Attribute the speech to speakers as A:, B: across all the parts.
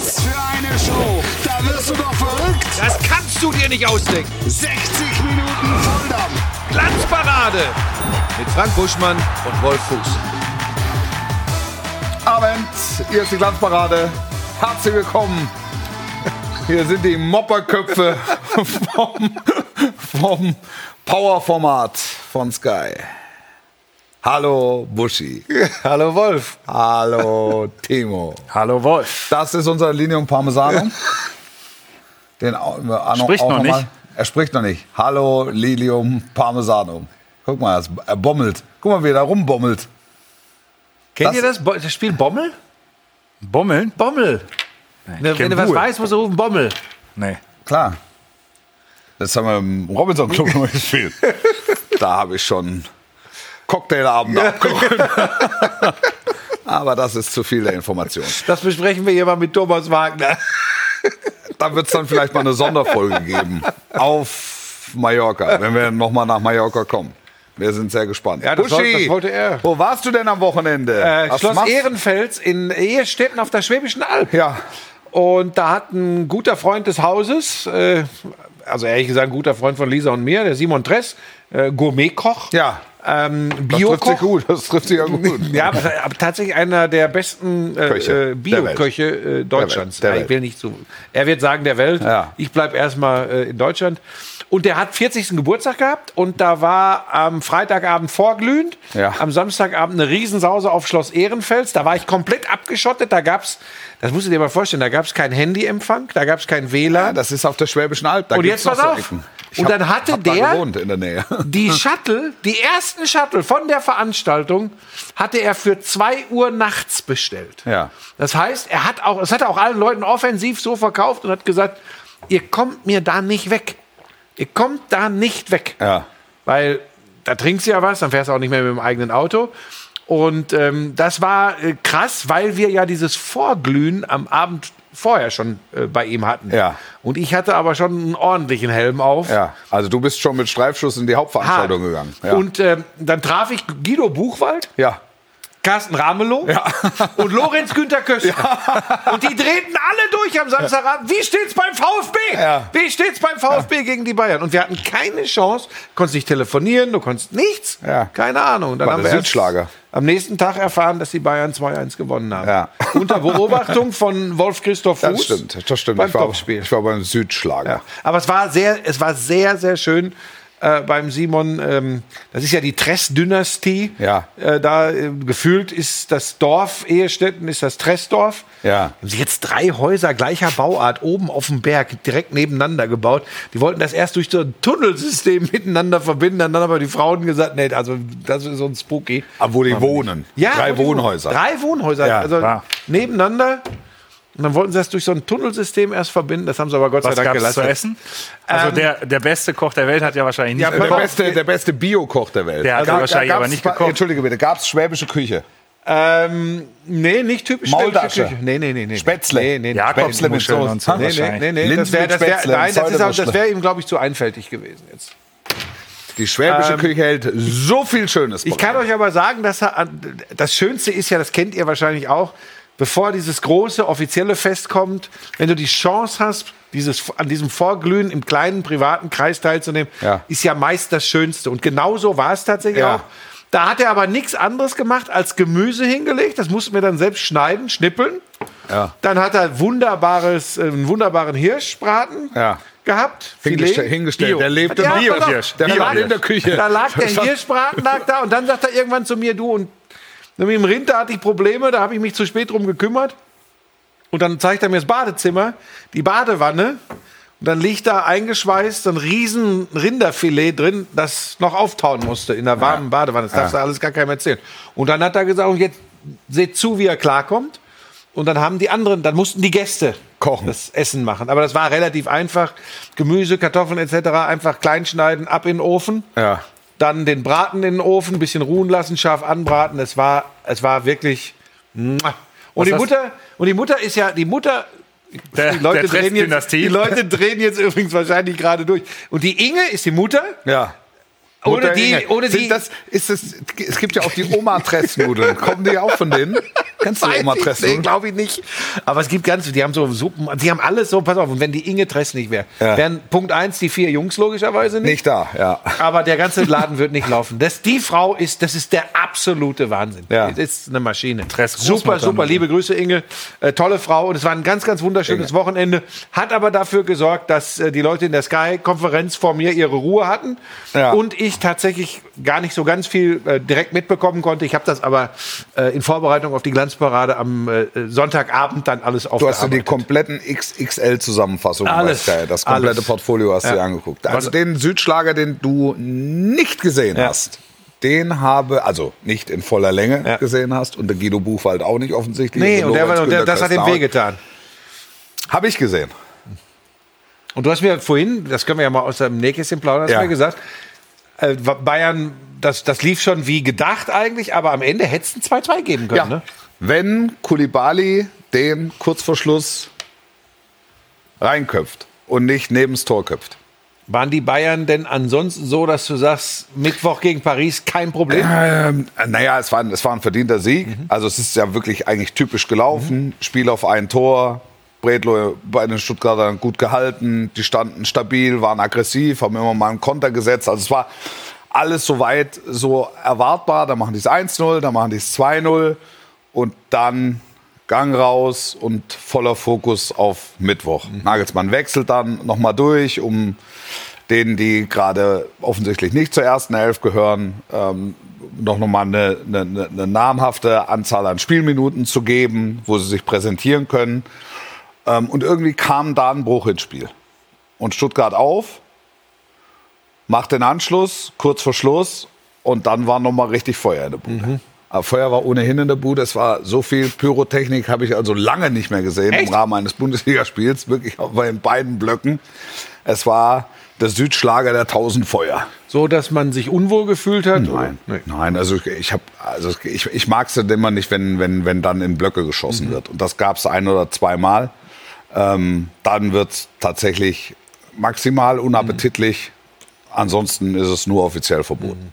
A: Was für eine Show! Da wirst du doch verrückt!
B: Das kannst du dir nicht ausdenken.
A: 60 Minuten Volldampf!
B: Glanzparade mit Frank Buschmann und Wolf Fuß.
C: Abend, hier ist die Glanzparade. Herzlich willkommen. Hier sind die Mopperköpfe vom, vom Powerformat von Sky. Hallo Buschi.
D: Hallo Wolf.
C: Hallo Timo.
D: Hallo Wolf.
C: Das ist unser Linium Parmesano. Den wir
D: Spricht noch
C: mal-
D: nicht.
C: Er spricht noch nicht. Hallo Lilium Parmesano. Guck mal, er bommelt. Guck mal, wie er da rumbommelt.
B: Kennt
C: Das-
B: ihr das, Bo- das Spiel Bommel?
D: Bommeln?
B: Bommel. Ne, wenn du was weißt, musst du rufen Bommel.
D: Nee.
C: Klar. Das haben wir im Robinson Club gespielt. Da habe ich schon Cocktailabende abgeholt. Aber das ist zu viel der Information.
B: Das besprechen wir hier mal mit Thomas Wagner.
C: Da wird es dann vielleicht mal eine Sonderfolge geben. Auf Mallorca, wenn wir nochmal nach Mallorca kommen. Wir sind sehr gespannt.
B: Ja, das wollte- das wollte er.
C: Wo warst du denn am Wochenende?
B: Äh, Schloss
C: machst-
B: Ehrenfels in Ehestetten auf der Schwäbischen Alb.
C: Ja.
B: Und da hat ein guter Freund des Hauses, äh, also ehrlich gesagt ein guter Freund von Lisa und mir, der Simon Dress, äh, Gourmetkoch.
C: Ja.
B: Ähm,
C: Das trifft
B: Biokoch.
C: sich gut. Das trifft sich ja gut.
B: Ja, aber, tatsächlich einer der besten äh,
C: der
B: äh, Bio-Köche äh, Deutschlands.
C: Der Welt.
B: Ja, ich will nicht so. Er wird sagen der Welt.
C: Ja.
B: Ich bleibe erstmal äh, in Deutschland. Und der hat 40. Geburtstag gehabt und da war am Freitagabend vorglühend,
C: Ja.
B: am Samstagabend eine Riesensause auf Schloss Ehrenfels. Da war ich komplett abgeschottet. Da gab's, das musst du dir mal vorstellen, da gab es keinen Handyempfang, da gab es kein WLAN.
C: Das ist auf der Schwäbischen Alb. Da
B: Und jetzt pass
C: so
B: auf.
C: Ecken. Ich
B: Und
C: hab-
B: dann hatte der-
C: gewohnt in der Nähe.
B: Die Shuttle, die ersten Shuttle von der Veranstaltung hatte er für 2 Uhr nachts bestellt.
C: Ja.
B: Das heißt, er hat auch, es hat er auch allen Leuten offensiv so verkauft und hat gesagt, ihr kommt mir da nicht weg. Ihr kommt da nicht weg.
C: Ja.
B: Weil da trinkst du ja was, dann fährst du auch nicht mehr mit dem eigenen Auto. Und ähm, das war äh, krass, weil wir ja dieses Vorglühen am Abend vorher schon äh, bei ihm hatten.
C: Ja.
B: Und ich hatte aber schon einen ordentlichen Helm auf.
C: Ja, also du bist schon mit Streifschuss in die Hauptveranstaltung
B: Hart.
C: gegangen. Ja.
B: Und ähm, dann traf ich Guido Buchwald,
C: ja.
B: Carsten Ramelow und Lorenz Günther Köster. Und die drehten alle durch am Samstagabend. Wie steht's beim VfB?
C: Ja.
B: Wie steht's beim VfB gegen die Bayern? Und wir hatten keine Chance. Du konntest nicht telefonieren, du konntest nichts.
C: Ja.
B: Keine Ahnung. Dann
C: War
B: haben wir
C: Südschlager.
B: am nächsten Tag erfahren, dass die Bayern 2-1 gewonnen haben.
C: Ja.
B: Unter Beobachtung von Wolf Christoph Fuß.
C: Das stimmt, das stimmt.
B: Beim
C: ich, war,
B: Topspiel.
C: ich war beim Südschlager.
B: Ja. Aber es war sehr, es war sehr, sehr schön äh, beim Simon. Ähm, das ist ja die Tress-Dynastie.
C: Ja.
B: Äh, da äh, gefühlt ist das Dorf Ehestetten, ist das Tressdorf.
C: Ja.
B: Haben sie jetzt drei Häuser gleicher Bauart oben auf dem Berg direkt nebeneinander gebaut. Die wollten das erst durch so ein Tunnelsystem miteinander verbinden. Dann haben aber die Frauen gesagt, nee, also das ist so ein spooky.
C: Aber wo die wohnen.
B: Ja,
C: Drei Wohnhäuser.
B: Drei Wohnhäuser,
C: Ja,
B: also
D: klar.
B: nebeneinander. Und dann wollten sie das durch so ein Tunnelsystem erst verbinden. Das haben sie aber Gott
D: Was
B: sei Dank gelassen.
D: zu essen? Also
B: Ähm,
D: der, der beste Koch der Welt hat ja wahrscheinlich nicht
B: Ja,
C: Der
D: gekocht.
C: beste, der beste Bio-Koch der Welt.
D: Der hat
C: Da-
D: wahrscheinlich
C: da
D: aber nicht gekocht.
C: Entschuldige bitte, gab es schwäbische Küche?
B: Ähm, nee, nicht typisch
C: Maultasche.
B: Küche. Nee, nee, nee, nee.
C: Spätzle.
B: Nee, nee, Spätzle mit
D: und so
B: Nee, nee,
D: wahrscheinlich.
B: nee, nee. Das wäre
C: mit
B: das wär,
C: Spätzle,
B: nein, das ist auch, das wäre ihm, glaube ich, zu einfältig gewesen jetzt.
C: Die schwäbische
B: Ähm,
C: Küche hält so viel Schönes.
B: Ich kann euch aber sagen, dass er, das Schönste ist ja, das kennt ihr wahrscheinlich auch, bevor dieses große offizielle Fest kommt, wenn du die Chance hast, dieses, an diesem Vorglühen im kleinen privaten Kreis teilzunehmen,
C: Ja.
B: ist ja meist das Schönste. Und genau so war es tatsächlich
C: Ja.
B: auch. Da hat er aber nichts anderes gemacht als Gemüse hingelegt. Das mussten wir dann selbst schneiden, schnippeln.
C: Ja.
B: Dann hat er wunderbares, äh, einen wunderbaren Hirschbraten
C: Ja.
B: gehabt.
C: Hingestell, hingestellt.
D: Bio.
C: Der lebt im Bio.
B: pass auf.
D: Hirsch.
C: Der
B: Da
C: lebt
B: lag-
C: in der Küche.
B: Da lag der Hirschbraten lag da und dann sagt er irgendwann zu mir, du und mit dem Rind, hatte ich Probleme, da habe ich mich zu spät drum gekümmert. Und dann zeigt er mir das Badezimmer, die Badewanne. Und dann liegt da eingeschweißt ein riesen Rinderfilet drin, das noch auftauen musste in der warmen Badewanne. Das darfst du alles gar keinem erzählen. Und dann hat er gesagt, jetzt seht zu, wie er klarkommt. Und dann haben die anderen, dann mussten die Gäste
C: Kochen.
B: das Essen machen. Aber das war relativ einfach. Gemüse, Kartoffeln etc. einfach klein schneiden, ab in den Ofen.
C: Ja.
B: Dann den Braten in den Ofen, bisschen ruhen lassen, scharf anbraten. Es war, es war wirklich. Und die
D: hast-
B: Mutter, und die Mutter ist ja, die Mutter.
D: Der,
B: Die Leute, drehen jetzt, die Leute drehen jetzt übrigens wahrscheinlich gerade durch. Und die Inge ist die Mutter.
C: Ja.
B: Ohne die,
C: Sind
B: die.
C: Das, ist das, es gibt ja auch die Oma-Tressnudeln. Kommen die auch von denen? Kennst du
B: Weiß
C: Oma
B: ich
C: Tress?
B: nicht, glaube ich nicht. Aber es gibt ganz, die haben so Suppen, die haben alles so, pass auf, und wenn die Inge Tress nicht wäre,
C: Ja.
B: wären Punkt eins die vier Jungs logischerweise nicht.
C: Nicht da, ja.
B: Aber der ganze Laden wird nicht laufen. Das, die Frau ist, das ist der absolute Wahnsinn.
C: Ja.
B: Das ist eine Maschine.
D: Tress
B: super, super. Liebe Grüße, Inge. Äh, tolle Frau. Und es war ein ganz, ganz wunderschönes
C: Inge.
B: Wochenende. Hat aber dafür gesorgt, dass äh, die Leute in der Sky-Konferenz vor mir ihre Ruhe hatten.
C: Ja.
B: Und ich tatsächlich gar nicht so ganz viel äh, direkt mitbekommen konnte. Ich habe das aber äh, in Vorbereitung auf die Glanzparade am äh, Sonntagabend dann alles
C: Du hast dir die
B: aufgearbeitet.
C: kompletten XXL-Zusammenfassungen
B: Alles.
C: bei Sky, das komplette
B: Alles.
C: Portfolio hast du
B: Ja.
C: dir angeguckt. Also
B: Was-
C: den Südschlager, den du nicht gesehen
B: Ja.
C: hast, den habe, also nicht in voller Länge
B: Ja.
C: gesehen hast und der Guido Buchwald auch nicht offensichtlich.
B: Nee,
C: Also
B: und, der,
C: Lorenz
B: und der, das hat ihm wehgetan.
C: Habe ich gesehen.
B: Und du hast mir vorhin, das können wir ja mal aus dem Nähkästchen plaudern, hast
C: Ja.
B: mir gesagt, äh, Bayern, das, das lief schon wie gedacht eigentlich, aber am Ende hätte es ein 2-2 geben können.
C: Ja.
B: Ne?
C: Wenn Kulibali den kurz vor Schluss reinköpft und nicht nebens Tor köpft.
B: Waren die Bayern denn ansonsten so, dass du sagst, Mittwoch gegen Paris kein Problem?
C: Ähm, naja, es war, ein- es war ein verdienter Sieg. Also es ist ja wirklich eigentlich typisch gelaufen. Spiel auf ein Tor. Bredlo bei den Stuttgartern gut gehalten. Die standen stabil, waren aggressiv, haben immer mal einen Konter gesetzt. Also es war alles soweit so erwartbar. Da machen die es 1-0, dann machen die es 2-0 und dann Gang raus und voller Fokus auf Mittwoch. Nagelsmann wechselt dann nochmal durch, um denen, die gerade offensichtlich nicht zur ersten Elf gehören, ähm, noch nochmal eine, eine, eine namhafte Anzahl an Spielminuten zu geben, wo sie sich präsentieren können. Ähm, und irgendwie kam da ein Bruch ins Spiel. Und Stuttgart auf, macht den Anschluss, kurz vor Schluss, und dann war nochmal richtig Feuer in der Bude. Aber Feuer war ohnehin in der Bude. Es war so viel Pyrotechnik, habe ich also lange nicht mehr gesehen
B: Echt?
C: im Rahmen eines Bundesligaspiels, wirklich auch bei den beiden Blöcken. Es war der Südschlager der tausend Feuer.
B: So, dass man sich unwohl gefühlt hat?
C: Nein,
B: Nee.
C: nein, also ich- ich habe, also ich, ich mag es immer nicht, wenn, wenn, wenn dann in Blöcke geschossen
B: Mhm.
C: wird. Und das gab es ein oder zweimal. Ähm, dann wird es tatsächlich maximal unappetitlich. Ansonsten ist es nur offiziell verboten.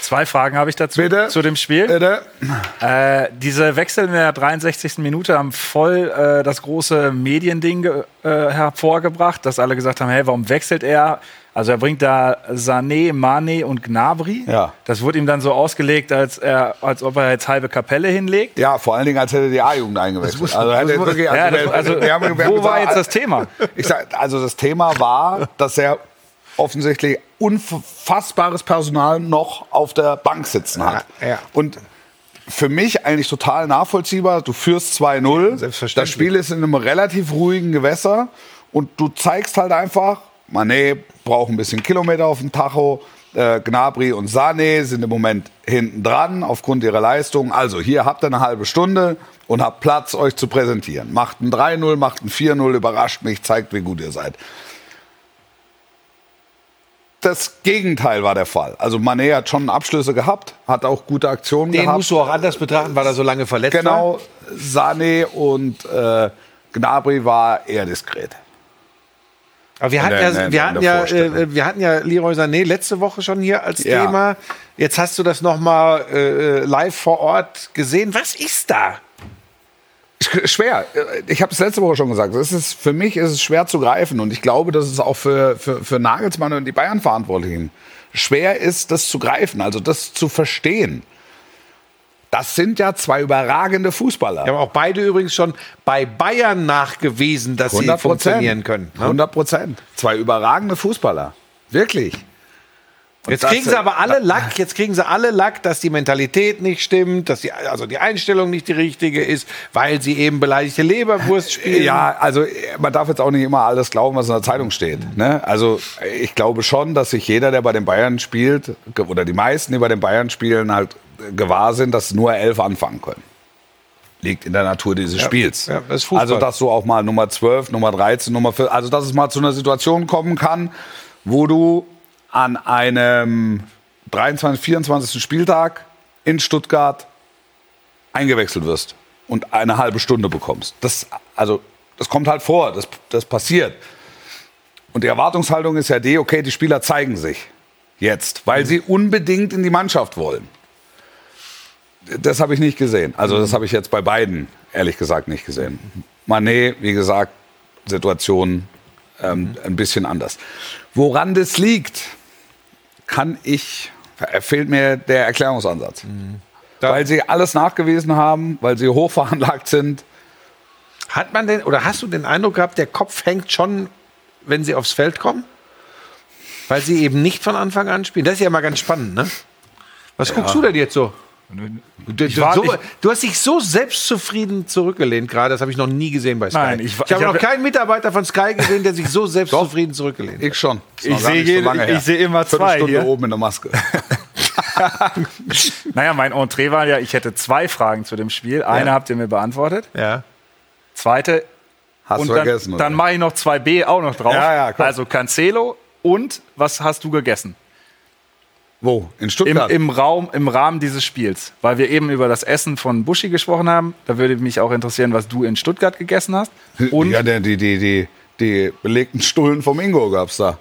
D: Zwei Fragen habe ich dazu
C: Bitte?
D: zu dem Spiel.
C: Bitte?
D: Äh, diese Wechsel in der 63. Minute haben voll äh, das große Mediending äh, hervorgebracht, dass alle gesagt haben, hey, warum wechselt er? Also er bringt da Sané, Mane und Gnabry.
C: Ja.
D: Das wurde ihm dann so ausgelegt, als, er, als ob er jetzt halbe Kapelle hinlegt.
C: Ja, vor allen Dingen, als hätte die A-Jugend eingewechselt. Also, wirklich,
D: Ja, das,
C: wir-
D: also,
C: wir haben- wir haben
D: wo war jetzt das Thema?
C: Ich sag, also das Thema war, dass er offensichtlich unfassbares Personal noch auf der Bank sitzen hat.
B: Ja, ja.
C: Und für mich eigentlich total nachvollziehbar. Du führst 2-0.
B: Selbstverständlich.
C: Das Spiel ist in einem relativ ruhigen Gewässer. Und du zeigst halt einfach, Mané braucht ein bisschen Kilometer auf dem Tacho. Äh, Gnabry und Sané sind im Moment hinten dran aufgrund ihrer Leistung. Also hier habt ihr eine halbe Stunde und habt Platz, euch zu präsentieren. Macht ein 3-0, macht ein 4-0, überrascht mich, zeigt, wie gut ihr seid. Das Gegenteil war der Fall. Also Mané hat schon Abschlüsse gehabt, hat auch gute Aktionen
B: Den
C: gehabt.
B: musst du auch anders betrachten, weil er so lange verletzt war.
C: Genau, Sané und äh, Gnabry war eher diskret.
B: Aber wir hatten,
C: der-
B: ja,
C: der-
B: wir, hatten ja,
C: Vorstellung.
B: äh, wir hatten ja Leroy Sané letzte Woche schon hier als
C: Ja.
B: Thema. Jetzt hast du das noch mal äh, live vor Ort gesehen. Was ist da?
C: Sch- Schwer. Ich habe es letzte Woche schon gesagt. Es ist, für mich ist es schwer zu greifen. Und ich glaube, dass es auch für, für, für Nagelsmann und die Bayern-Verantwortlichen schwer ist, das zu greifen, also das zu verstehen. Das sind ja zwei überragende Fußballer.
B: Wir haben auch beide übrigens schon bei Bayern nachgewiesen, dass sie funktionieren können. ne?
C: 100 Prozent. Zwei überragende Fußballer. Wirklich. Und
B: Jetzt kriegen sie aber alle Lack, jetzt kriegen sie alle Lack, dass die Mentalität nicht stimmt, dass die, also die Einstellung nicht die richtige ist, weil sie eben beleidigte Leberwurst spielen.
C: Ja, also man darf jetzt auch nicht immer alles glauben, was in der Zeitung steht. Ne? Also ich glaube schon, dass sich jeder, der bei den Bayern spielt, oder die meisten, die bei den Bayern spielen, halt gewahr sind, dass nur elf anfangen können. Liegt in der Natur dieses Spiels.
B: ja, das
C: also dass du auch mal Nummer 12, Nummer 13, Nummer 14, also dass es mal zu einer Situation kommen kann, wo du an einem 23, 24. Spieltag in Stuttgart eingewechselt wirst und eine halbe Stunde bekommst. Das, also, das kommt halt vor, das, das passiert. Und die Erwartungshaltung ist ja die, okay, die Spieler zeigen sich jetzt, weil sie unbedingt in die Mannschaft wollen. Das habe ich nicht gesehen. Also das habe ich jetzt bei beiden, ehrlich gesagt, nicht gesehen. Manet, wie gesagt, Situation ähm, ein bisschen anders. Woran das liegt, kann ich, fehlt mir der Erklärungsansatz. Weil sie alles nachgewiesen haben, weil sie hoch veranlagt sind.
B: Hat man denn, oder hast du den Eindruck gehabt, der Kopf hängt schon, wenn sie aufs Feld kommen? Weil sie eben nicht von Anfang an spielen. Das ist ja mal ganz spannend, ne? Was guckst du denn jetzt so? Du, du,
D: war-
B: so,
D: ich-
B: du hast dich so selbstzufrieden zurückgelehnt gerade, das habe ich noch nie gesehen bei Sky.
D: Nein, ich-
B: ich,
D: ich
B: habe noch keinen Mitarbeiter von Sky gesehen, der sich so selbstzufrieden zurückgelehnt hat.
C: Ich schon.
D: Ich sehe
C: nicht so
D: ich-
C: her.
D: ich sehe immer zwei
C: Viertelstunde
D: hier.
C: oben in der Maske.
D: Naja, mein Entree war ja, ich hätte zwei Fragen zu dem Spiel. Eine habt ihr mir beantwortet.
B: Ja.
D: Zweite,
C: Hast
D: und
C: du
D: dann,
C: vergessen, oder?
D: dann mache ich noch 2b auch noch drauf.
C: Ja, ja,
D: also Cancelo und was hast du gegessen?
C: Wo? In
D: Im,
C: Stuttgart?
D: Im, Raum, Im Rahmen dieses Spiels. Weil wir eben über das Essen von Buschi gesprochen haben. Da würde mich auch interessieren, was du in Stuttgart gegessen hast. Und
C: ja, der, die, die, die, die belegten Stullen vom Ingo gab es da.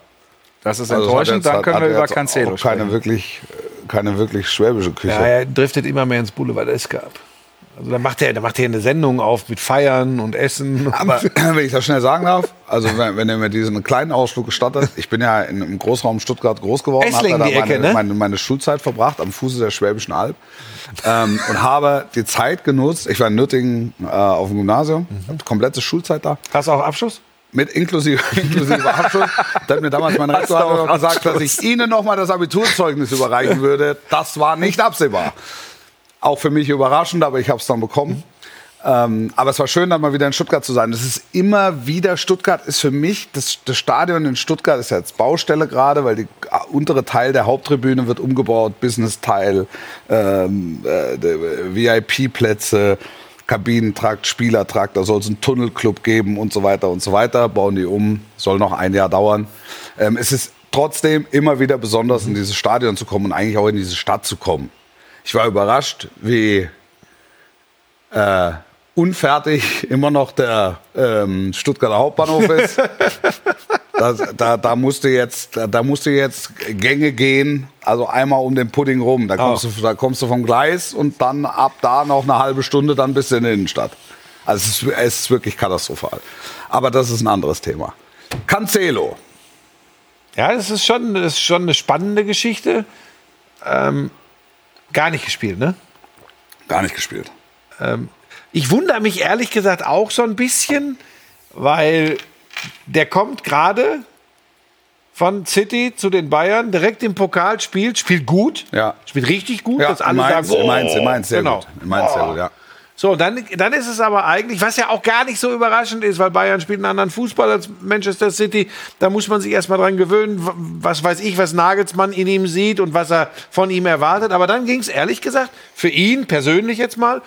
D: das ist
C: Also das
D: enttäuschend.
C: jetzt-
D: dann können wir über Cancelo
C: keine
D: sprechen.
C: wirklich, äh, keine wirklich schwäbische Küche.
B: Ja, er driftet immer mehr ins Boulevard gab. Also da macht er, da macht er eine Sendung auf mit Feiern und Essen.
C: Aber wenn ich das schnell sagen darf, also wenn, wenn ihr mir diesen kleinen Ausflug gestattet, ich bin ja in, im Großraum Stuttgart groß geworden, habe da meine,
B: Ecke, ne?
C: meine, meine Schulzeit verbracht am Fuße der Schwäbischen Alb ähm, und habe die Zeit genutzt. Ich war in Nürtingen äh, auf dem Gymnasium,
B: Mhm.
C: komplette Schulzeit da.
B: Hast du auch Abschluss?
C: Mit inklusive, inklusive Abschluss. Da hat mir damals mein Rektor gesagt, dass ich Ihnen noch mal das Abiturzeugnis überreichen würde. Das war nicht absehbar. Auch für mich überraschend, aber ich habe es dann bekommen. Ähm, aber es war schön, dann mal wieder in Stuttgart zu sein. Das ist immer wieder, Stuttgart ist für mich, das, das Stadion in Stuttgart ist ja jetzt Baustelle gerade, weil der untere Teil der Haupttribüne wird umgebaut, Business-Teil, ähm, äh, der VIP-Plätze, Kabinentrakt, Spielertrakt, da soll es einen Tunnelclub geben und so weiter und so weiter. Bauen die um, soll noch ein Jahr dauern. Ähm, es ist trotzdem immer wieder besonders, in dieses Stadion zu kommen und eigentlich auch in diese Stadt zu kommen. Ich war überrascht, wie äh, unfertig immer noch der ähm, Stuttgarter Hauptbahnhof ist. Da, da, da, musste jetzt, da, da musste jetzt Gänge gehen, also einmal um den Pudding rum. Da kommst, du, da kommst du vom Gleis und dann ab da noch eine halbe Stunde, dann bist du in der Innenstadt. Also es ist, es ist wirklich katastrophal. Aber das ist ein anderes Thema. Cancelo.
B: Ja, das ist schon, das ist schon eine spannende Geschichte. Ähm, gar nicht gespielt, ne?
C: Gar nicht gespielt.
B: Ich wundere mich ehrlich gesagt auch so ein bisschen, weil der kommt gerade von City zu den Bayern, direkt im Pokal spielt, spielt gut,
C: Ja.
B: spielt richtig gut,
C: Ja,
B: dass alle
C: Mainz,
B: sagen, oh,
C: Mainz, Mainz, sehr
B: genau.
C: gut. Mainz, sehr gut, ja.
B: So, dann, dann ist es aber eigentlich, was ja auch gar nicht so überraschend ist, weil Bayern spielt einen anderen Fußball als Manchester City. Da muss man sich erstmal dran gewöhnen, was weiß ich, was Nagelsmann in ihm sieht und was er von ihm erwartet. Aber dann ging es ehrlich gesagt für ihn persönlich jetzt mal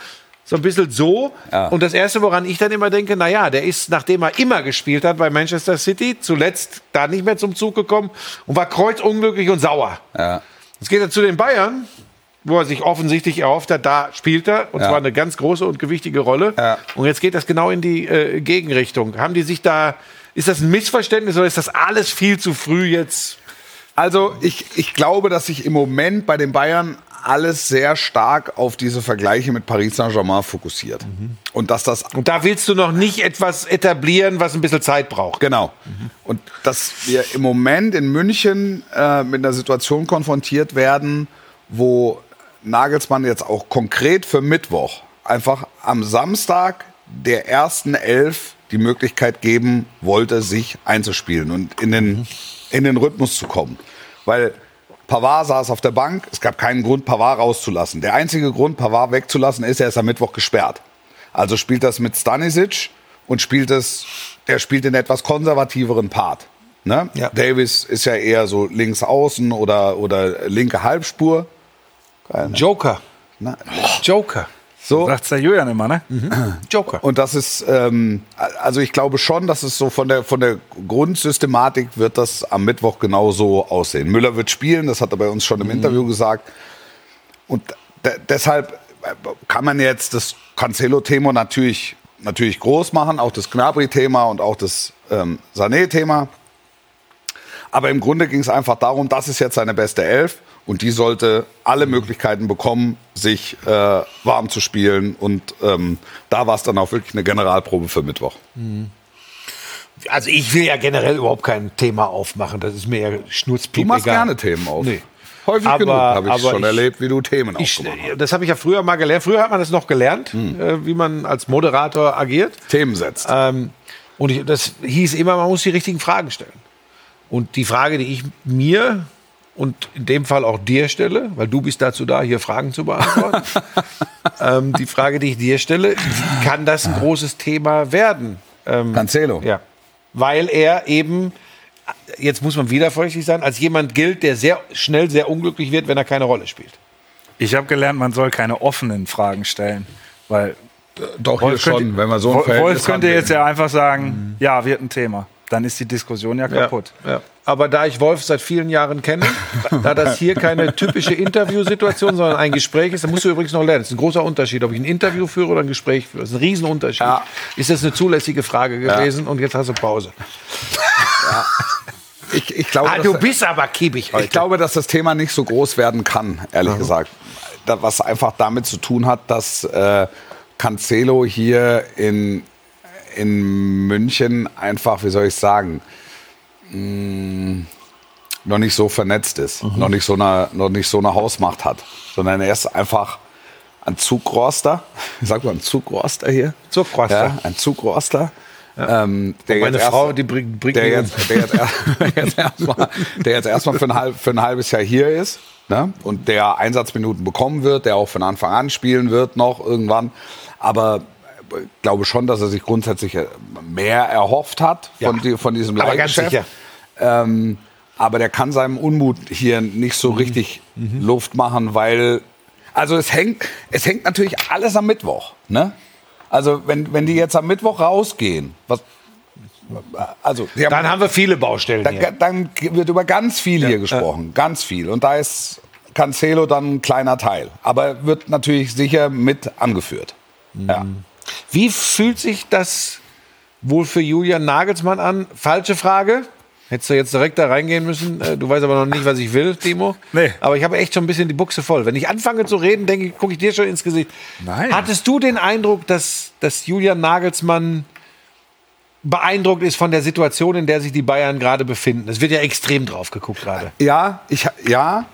B: so ein bisschen so.
C: Ja.
B: Und das Erste, woran ich dann immer denke, naja, der ist, nachdem er immer gespielt hat bei Manchester City, zuletzt da nicht mehr zum Zug gekommen und war kreuzunglücklich und sauer.
C: Ja.
B: Jetzt geht er zu den Bayern, wo er sich offensichtlich erhofft hat, da spielt er, und
C: Ja.
B: zwar eine ganz große und gewichtige Rolle.
C: Ja.
B: Und jetzt geht das genau in die äh, Gegenrichtung. Haben die sich da, ist das ein Missverständnis oder ist das alles viel zu früh jetzt?
C: Also ich, ich glaube, dass sich im Moment bei den Bayern alles sehr stark auf diese Vergleiche mit Paris Saint-Germain fokussiert. Und dass das
B: Und da willst du noch nicht etwas etablieren, was ein bisschen Zeit braucht.
C: Genau. Und dass wir im Moment in München äh, mit einer Situation konfrontiert werden, wo Nagelsmann jetzt auch konkret für Mittwoch einfach am Samstag der ersten Elf die Möglichkeit geben wollte, sich einzuspielen und in den, in den Rhythmus zu kommen. Weil Pavard saß auf der Bank, es gab keinen Grund, Pavard rauszulassen. Der einzige Grund, Pavard wegzulassen, ist, er ist am Mittwoch gesperrt. Also spielt das mit Stanisic und spielt es, der spielt den etwas konservativeren Part. Ne?
B: Ja.
C: Davis ist ja eher so links außen oder, oder linke Halbspur.
B: Joker.
C: Ne?
B: Joker.
C: So.
D: Sagt's der Julian immer, ne?
B: Joker.
C: Und das ist, ähm, also ich glaube schon, dass es so von der, von der Grundsystematik wird das am Mittwoch genauso aussehen. Müller wird spielen, das hat er bei uns schon im Interview gesagt. Und de deshalb kann man jetzt das Cancelo-Thema natürlich, natürlich groß machen, auch das Gnabry-Thema und auch das ähm, Sané-Thema. Aber im Grunde ging es einfach darum, das ist jetzt seine beste Elf und die sollte alle Möglichkeiten bekommen, sich äh, warm zu spielen. Und ähm, da war es dann auch wirklich eine Generalprobe für Mittwoch.
B: Also ich will ja generell überhaupt kein Thema aufmachen. Das ist mir ja
C: Du
B: schnurzpiep
C: machst
B: egal.
C: gerne Themen auf.
B: Nee.
C: Häufig
B: Aber-
C: genug habe ich
B: aber
C: schon
B: ich-
C: erlebt, wie du Themen
B: Ich,
C: aufgemacht hast.
B: das habe ich ja früher mal gelernt. Früher hat man das noch gelernt, äh, wie man als Moderator agiert.
C: Themen setzt.
B: Ähm, und ich, das hieß immer, man muss die richtigen Fragen stellen. Und die Frage, die ich mir und in dem Fall auch dir stelle, weil du bist dazu da, hier Fragen zu beantworten. ähm, die Frage, die ich dir stelle, kann das ein großes Thema werden? Ähm,
C: Cancelo.
B: ja. Weil er eben, jetzt muss man wieder vorsichtig sein, als jemand gilt, der sehr schnell sehr unglücklich wird, wenn er keine Rolle spielt.
D: Ich habe gelernt, man soll keine offenen Fragen stellen, weil
C: Doch,
D: Wolf könnte-
C: wenn wir so ein
D: Wolf
C: Verhältnis
D: könnte jetzt ja einfach sagen, ja, wird ein Thema. Dann ist die Diskussion ja kaputt.
B: Ja, ja. Aber da ich Wolf seit vielen Jahren kenne, da das hier keine typische Interviewsituation, sondern ein Gespräch ist, da musst du übrigens noch lernen. Das ist ein großer Unterschied, ob ich ein Interview führe oder ein Gespräch führe. Das ist ein Riesenunterschied.
C: Ja.
B: Ist das eine zulässige Frage gewesen und jetzt hast du Pause.
C: Ich, ich, glaube,
B: Ah,
C: dass-
B: du bist aber kiebig heute.
C: ich glaube, dass das Thema nicht so groß werden kann, ehrlich gesagt. Da, was einfach damit zu tun hat, dass äh, Cancelo hier in, in München einfach, wie soll ich sagen, mh, noch nicht so vernetzt ist, noch, nicht so eine, noch nicht so eine Hausmacht hat, sondern er ist einfach ein Zugroster. Sagt man ein Zugroster hier?
B: Zugroster.
C: Ja, ein Zugroster. Ähm, der
B: Meine
C: jetzt erst-
B: Frau, die bringt, bringt
C: der jetzt, der jetzt, der jetzt erstmal, der jetzt erstmal für, ein halb, für ein halbes Jahr hier ist ne? und der Einsatzminuten bekommen wird, der auch von Anfang an spielen wird noch irgendwann. Aber glaube schon, dass er sich grundsätzlich mehr erhofft hat von,
B: Ja.
C: die, von diesem
B: Aber ganz
C: Leihgeschäft.
B: sicher.
C: Ähm, aber der kann seinem Unmut hier nicht
B: Mhm.
C: so richtig Luft machen, weil also es hängt, es hängt natürlich alles am Mittwoch. Ne? Also wenn, wenn die jetzt am Mittwoch rausgehen, was, also haben-
B: Dann haben wir viele Baustellen
C: dann,
B: hier.
C: dann wird über ganz viel hier gesprochen, ganz viel. Und da ist Cancelo dann ein kleiner Teil, aber wird natürlich sicher mit angeführt. Ja.
B: Wie fühlt sich das wohl für Julian Nagelsmann an? Falsche Frage. Hättest du jetzt direkt da reingehen müssen. Äh, Du weißt aber noch nicht, was ich will, Timo.
D: Nee.
B: Aber ich habe echt schon ein bisschen die Buchse voll. Wenn ich anfange zu reden, denke ich, gucke ich dir schon ins Gesicht.
D: Nein.
B: Hattest du den Eindruck, dass, dass Julian Nagelsmann beeindruckt ist von der Situation, in der sich die Bayern gerade befinden? Es wird ja extrem drauf geguckt gerade.
C: Ja, ich, ja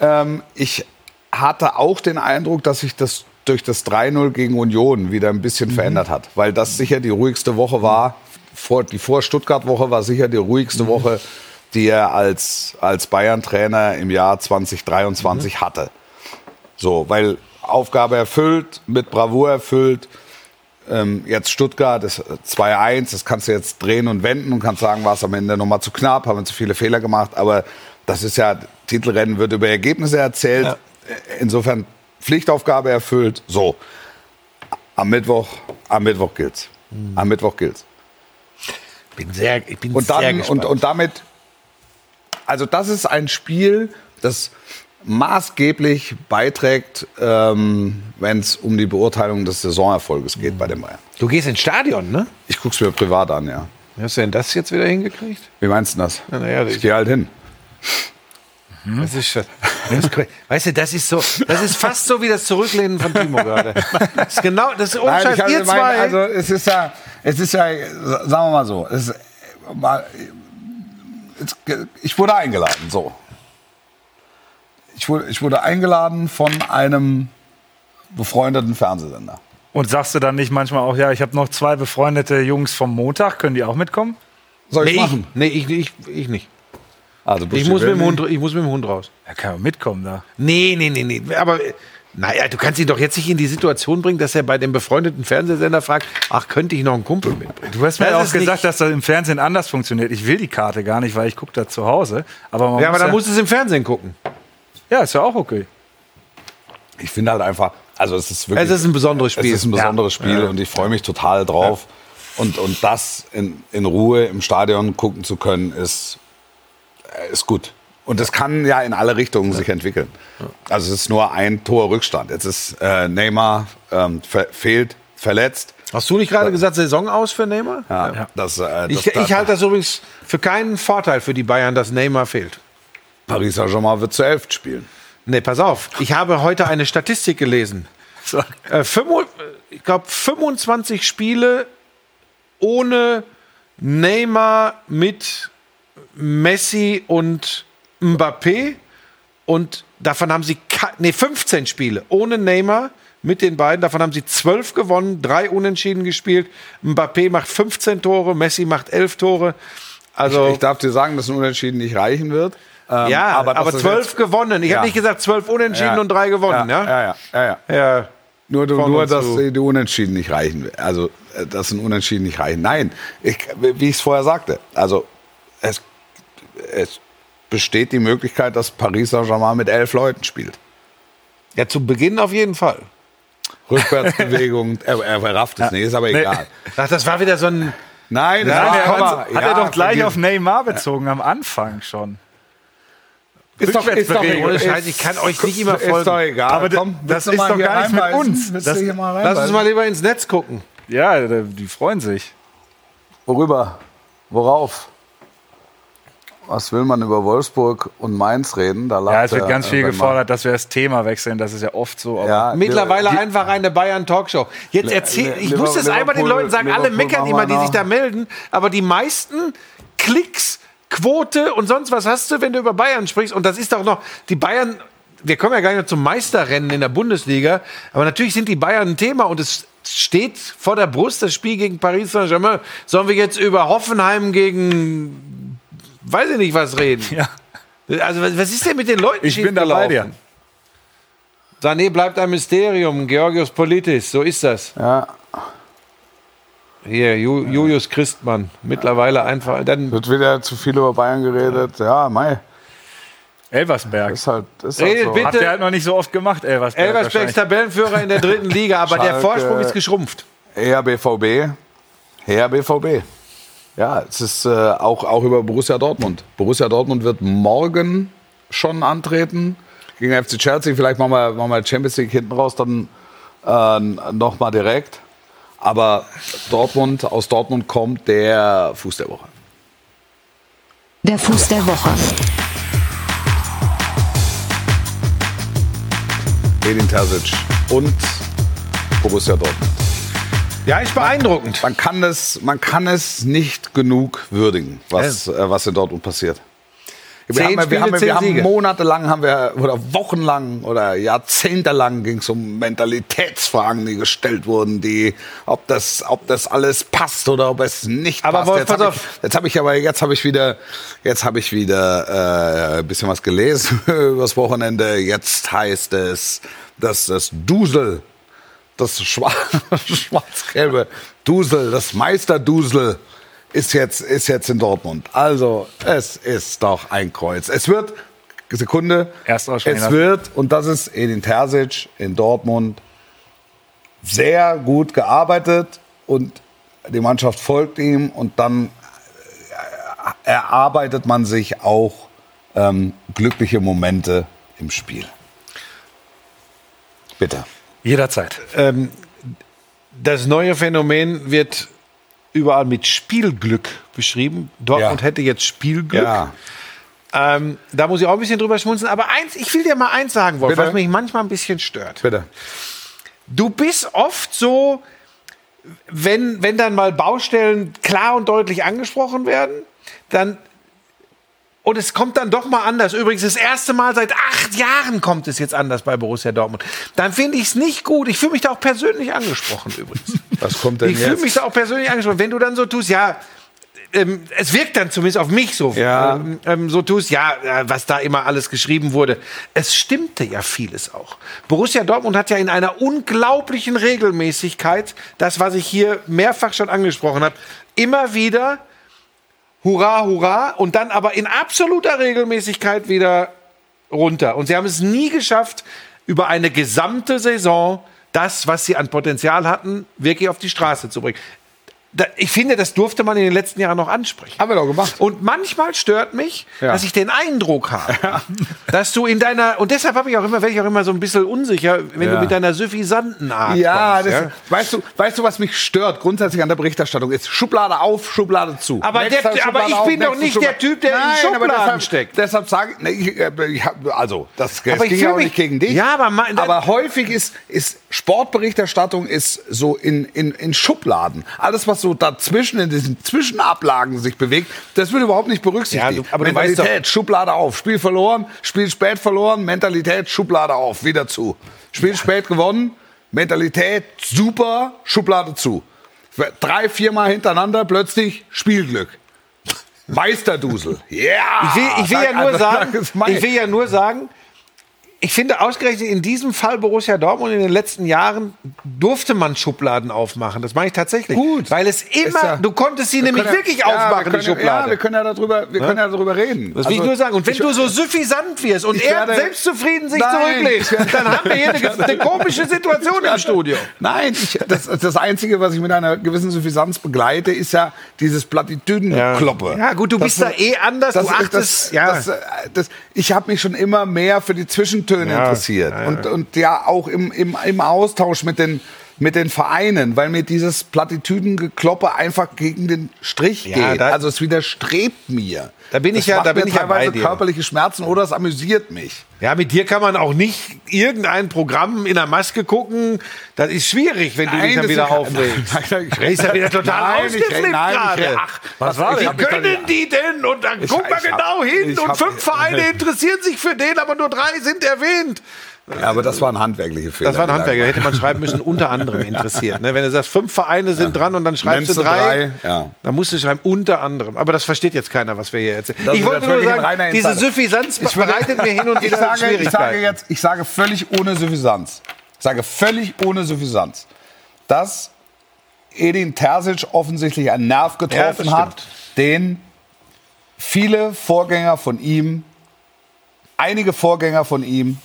C: ähm, ich hatte auch den Eindruck, dass sich das durch das 3-0 gegen Union wieder ein bisschen verändert hat, weil das sicher die ruhigste Woche war. Vor, die Vor-Stuttgart-Woche war sicher die ruhigste Woche, die er als, als Bayern-Trainer im Jahr 2023 hatte. So, weil Aufgabe erfüllt, mit Bravour erfüllt. Ähm, jetzt Stuttgart ist 2-1, das kannst du jetzt drehen und wenden und kannst sagen, war es am Ende nochmal zu knapp, haben wir zu viele Fehler gemacht. Aber das ist ja, Titelrennen wird über Ergebnisse erzählt.
B: Ja.
C: Insofern Pflichtaufgabe erfüllt. So, am Mittwoch, am Mittwoch gilt's. Am Mittwoch gilt's.
B: Bin sehr, ich bin
C: Und,
B: sehr
C: dann,
B: gespannt.
C: und, und damit, also das ist ein Spiel, das maßgeblich beiträgt, ähm, wenn es um die Beurteilung des Saisonerfolges geht bei den Bayern.
B: du gehst ins Stadion, ne?
C: Ich guck's mir privat an, ja.
B: Wie hast du denn das jetzt wieder hingekriegt?
C: Wie meinst du das?
B: Ja, na ja,
C: ich
B: ich-
C: gehe halt hin.
B: Das ist schon. Das ist, cool. weißt du, das ist so, das ist fast so wie das Zurücklehnen von Timo gerade. Das ist genau, das ist
C: Nein, ich, hab
B: ihr zwei.
C: also es ist ja, es ist ja, sagen wir mal so, es, ist, mal, es, ich wurde eingeladen, so. Ich wurde, ich wurde eingeladen von einem befreundeten Fernsehsender.
D: Und sagst du dann nicht manchmal auch, ja, ich habe noch zwei befreundete Jungs vom Montag, können die auch mitkommen?
C: Soll
B: nee,
C: ich
B: ich,
C: machen?
B: nee, ich, ich, ich nicht.
C: Also
B: Ich muss, mit dem Hund, ich muss mit dem Hund raus.
D: Ja, kann man mitkommen da.
B: Nee, nee, nee, nee. Aber, naja, du kannst ihn doch jetzt nicht in die Situation bringen, dass er bei dem befreundeten Fernsehsender fragt, ach, könnte ich noch einen Kumpel mitbringen?
D: Du hast mir
B: Das
D: auch gesagt,
B: nicht-
D: dass das im Fernsehen anders funktioniert. Ich will die Karte gar nicht, weil ich gucke da zu Hause. Aber man
B: Ja, aber
D: muss
B: dann
D: ja,
B: musst du es im Fernsehen gucken.
D: ja, ist ja auch okay.
C: Ich finde halt einfach, also es ist wirklich.
B: Es ist ein besonderes Spiel.
C: Es ist ein besonderes
B: Ja.
C: Spiel und ich freue mich total drauf. Und, und das in, in Ruhe im Stadion gucken zu können, ist, ist gut. Und das kann ja in alle Richtungen sich entwickeln. Also es ist nur ein Tor Rückstand. Jetzt ist äh, Neymar ähm, ver fehlt, verletzt.
B: Hast du nicht gerade gesagt, Saison aus für Neymar?
C: Ja, Das, äh, das,
B: Ich, ich halte das übrigens für keinen Vorteil für die Bayern, dass Neymar fehlt.
C: Paris Saint-Germain wird zu elf spielen.
B: Nee, pass auf. Ich habe heute eine Statistik gelesen. Äh, ich glaube, 25 Spiele ohne Neymar mit Messi und Mbappé. Und davon haben sie, nee, 15 Spiele ohne Neymar mit den beiden. Davon haben sie 12 gewonnen, drei Unentschieden gespielt. Mbappé macht 15 Tore, Messi macht 11 Tore. Also,
C: Ich darf dir sagen, dass ein Unentschieden nicht reichen wird. Ähm,
B: ja, aber, 12
C: jetzt-
B: gewonnen. Ich
C: Ja.
B: habe nicht gesagt 12 Unentschieden und drei gewonnen, ja?
C: Ja, ja, ja. ja.
B: ja.
C: Nur, nur dass die Unentschieden nicht reichen. Also, äh, dass ein Unentschieden nicht reichen. Nein, ich, wie ich es vorher sagte, also es, es besteht die Möglichkeit, dass Paris Saint-Germain mit elf Leuten spielt.
B: Ja, zu Beginn auf jeden Fall.
C: Rückwärtsbewegung, er, er rafft es nicht, ist aber egal.
B: Ach, das war wieder so ein.
C: Nein, das
B: Ja,
C: war,
B: hat-
D: Hat
C: ja,
D: er doch gleich auf Neymar bezogen am Anfang schon.
C: Ist doch, ist doch,
D: Rückwärtsbewegung.
B: Ohne Scheiß, ich kann euch nicht immer
C: Ist doch
B: folgen.
C: egal.
D: Aber
C: Komm,
D: das ist
C: mal
D: doch gar nicht mit uns. Das-
B: Lass uns mal lieber ins Netz gucken.
D: Ja, die freuen sich.
C: Worüber? Worauf? Was will man über Wolfsburg und Mainz reden? Da
D: Ja, es wird ganz viel
C: man-
D: gefordert, dass wir das Thema wechseln. Das ist ja oft so. Aber
C: Ja,
B: Mittlerweile
C: die-
B: einfach eine Bayern-Talkshow. Jetzt erzähl, ich muss das einmal den Leuten sagen, alle
C: Liverpool
B: meckern
C: machen
B: immer, die sich da melden, aber die meisten Klicks, Quote und sonst was hast du, wenn du über Bayern sprichst. Und das ist doch noch, die Bayern, wir kommen ja gar nicht zum Meisterrennen in der Bundesliga, aber natürlich sind die Bayern ein Thema und es steht vor der Brust das Spiel gegen Paris Saint-Germain. Sollen wir jetzt über Hoffenheim gegen, weiß ich nicht was reden?
D: Ja.
B: Also was ist denn mit den Leuten
D: Ich bin da bei dir.
B: Sané bleibt ein Mysterium, Georgios Politis, so ist das.
C: Ja,
B: Hier, Ju, Julius Christmann, mittlerweile einfach, dann
C: wird wieder zu viel über Bayern geredet. Ja, Mei,
D: Elversberg.
C: ist halt, ist
B: Redet
C: halt so.
B: bitte.
D: Hat der halt noch nicht so oft gemacht, Elversberg.
B: Elversbergs
D: wahrscheinlich.
B: Tabellenführer in der dritten Liga, aber der
C: Schalke.
B: Vorsprung ist geschrumpft.
C: Eher BVB. Eher BVB. Ja, es ist äh, auch, auch über Borussia Dortmund. Borussia Dortmund wird morgen schon antreten gegen FC Chelsea. Vielleicht machen wir, machen wir Champions League hinten raus, dann äh, noch mal direkt. Aber Dortmund, aus Dortmund kommt der Fuß der Woche.
E: Der Fuß der Woche.
C: Edin Terzic und Borussia Dortmund.
B: Ja, ist beeindruckend.
C: Man kann es, man kann es nicht genug würdigen, was, äh, was in Dortmund passiert. Wir
B: Zehn
C: haben, wir
B: Spiele,
C: haben,
B: zehn
C: wir haben monatelang haben wir, oder wochenlang oder jahrzehntelang ging es um Mentalitätsfragen, die gestellt wurden, die, ob das, ob das alles passt oder ob es nicht
B: Aber
C: passt.
B: Wolf,
C: jetzt habe ich, jetzt habe ich aber, jetzt habe ich wieder, jetzt habe ich wieder äh, ein bisschen was gelesen übers Wochenende. Jetzt heißt es, dass das Dusel das schwa- schwarz-gelbe Dusel, das Meisterdusel ist jetzt, ist jetzt in Dortmund. Also, es ist doch ein Kreuz. Es wird, Sekunde, es wird, und das ist Edin Terzic in Dortmund, sehr gut gearbeitet und die Mannschaft folgt ihm und dann äh, erarbeitet man sich auch ähm, glückliche Momente im Spiel. Bitte.
D: Jederzeit.
B: Das neue Phänomen wird überall mit Spielglück beschrieben. Dortmund
C: Ja.
B: hätte jetzt Spielglück.
C: Ja.
B: Ähm, da muss ich auch ein bisschen drüber schmunzeln. Aber eins, ich will dir mal eins sagen, Wolf,
C: Bitte?
B: was mich manchmal ein bisschen stört.
C: Bitte.
B: Du bist oft so, wenn, wenn dann mal Baustellen klar und deutlich angesprochen werden, dann und es kommt dann doch mal anders. Übrigens, das erste Mal seit acht Jahren kommt es jetzt anders bei Borussia Dortmund. Dann finde ich es nicht gut. Ich fühle mich da auch persönlich angesprochen übrigens.
C: Was kommt denn
B: Ich fühle
C: jetzt?
B: mich da auch persönlich angesprochen. Wenn du dann so tust, ja, ähm, es wirkt dann zumindest auf mich so,
C: Ja.
B: ähm, ähm, so tust, ja, äh, was da immer alles geschrieben wurde. Es stimmte ja vieles auch. Borussia Dortmund hat ja in einer unglaublichen Regelmäßigkeit, das, was ich hier mehrfach schon angesprochen habe, immer wieder Hurra, hurra, und dann aber in absoluter Regelmäßigkeit wieder runter. Und sie haben es nie geschafft, über eine gesamte Saison das, was sie an Potenzial hatten, wirklich auf die Straße zu bringen. Da, ich finde, das durfte man in den letzten Jahren noch ansprechen.
C: Haben wir doch gemacht.
B: Und manchmal stört mich,
C: Ja.
B: dass ich den Eindruck habe, dass du in deiner und deshalb habe ich auch immer, werde ich auch immer so ein bisschen unsicher, wenn du
C: Ja.
B: mit deiner suffisanten Art
C: Ja,
B: kommst,
C: das, Weißt, du, weißt du, was mich stört grundsätzlich an der Berichterstattung ist? Schublade auf, Schublade zu.
B: Aber der- aber
C: Schublade
B: ich
C: auf,
B: bin doch nicht der Typ, der in
C: Nein, aber
B: Schubladen
C: deshalb,
B: steckt.
C: Deshalb sage ich, nee, ich, äh, also, das, das
B: Aber ich
C: ging ja auch
B: mich-
C: nicht gegen dich.
B: Ja, aber mein-
C: aber häufig ist, ist Sportberichterstattung ist so in, in, in Schubladen. Alles, was so dazwischen, in diesen Zwischenablagen sich bewegt, das wird überhaupt nicht berücksichtigt.
B: Ja, du- aber du weißt
C: Mentalität, Schublade auf. Spiel verloren, Spiel spät verloren, Mentalität, Schublade auf, wieder zu. Spiel spät gewonnen, Mentalität, super, Schublade zu. Drei, viermal hintereinander plötzlich Spielglück. Meisterdusel. Ja!
B: Ich will, ich will ja nur sagen, ich will ja nur sagen, ich finde ausgerechnet in diesem Fall Borussia Dortmund in den letzten Jahren durfte man Schubladen aufmachen. Das mache ich tatsächlich.
C: Gut.
B: Weil es immer,
C: ja-
B: du konntest sie
C: Wir
B: nämlich
C: ja-
B: wirklich
C: ja, wir
B: aufmachen,
C: können
B: die
C: ja-
B: Schublade.
C: Ja, wir können ja darüber, wir können ja darüber reden.
B: das will ich
C: Also,
B: nur sagen. Und wenn
C: ich-
B: du so suffisant wirst und
C: ich
B: er
C: werde-
B: selbstzufrieden sich
C: Nein, ich werde-
B: dann haben wir hier eine, eine komische Situation im Studio.
C: Nein, ich, das, das Einzige, was ich mit einer gewissen Suffisanz begleite, ist ja dieses Plattitüdenkloppe.
B: Ja, gut, du bist da eh anders, du achtest-
C: Das,
B: ja.
C: das, das, ich habe mich schon immer mehr für die Zwischentöne
B: Ja,
C: interessiert.
B: ja, ja.
C: Und, und ja, auch im, im, im Austausch mit den, mit den Vereinen, weil mir dieses Plattitüdengekloppe einfach gegen den Strich geht. also es widerstrebt mir.
B: Da bin ich
C: Das
B: ja-
C: macht
B: da bin ich ja bei dir.
C: körperliche Schmerzen oder es amüsiert mich.
B: Ja, mit dir kann man auch nicht irgendein Programm in der Maske gucken. Das ist schwierig, wenn du dich dann wieder aufregst.
C: Nein, nein, ich
B: Der ist ja wieder total
C: Nein, ich
B: ausgeflippt
C: nein, ich
B: gerade.
C: ach,
B: was
C: war
B: Wie
C: das? Ich hab
B: können die denn? Und dann guck mal
C: ich hab-
B: genau hin.
C: ich
B: Und fünf Vereine interessieren sich für den, aber nur drei sind erwähnt.
C: Ja, aber das waren handwerkliche Fehler.
B: Das war ein
C: da
B: Handwerker. Hätte man schreiben müssen, unter anderem interessiert. Ne? Wenn du sagst, fünf Vereine sind dran und dann schreibst
C: Nennst
B: du drei,
C: drei, ja.
B: dann musst du schreiben, unter anderem. Aber das versteht jetzt keiner, was wir hier erzählen.
C: Das
B: ich wollte nur
C: ein
B: sagen, diese. Suffisanz bereitet mir hin und
C: ich
B: wieder
C: sage, ich
B: Schwierigkeiten.
C: sage jetzt, ich sage völlig ohne Suffisanz. Ich sage völlig ohne Suffisanz, dass Edin Terzic offensichtlich einen Nerv
B: Ja,
C: getroffen
B: das
C: hat, den viele Vorgänger von ihm, einige Vorgänger von ihm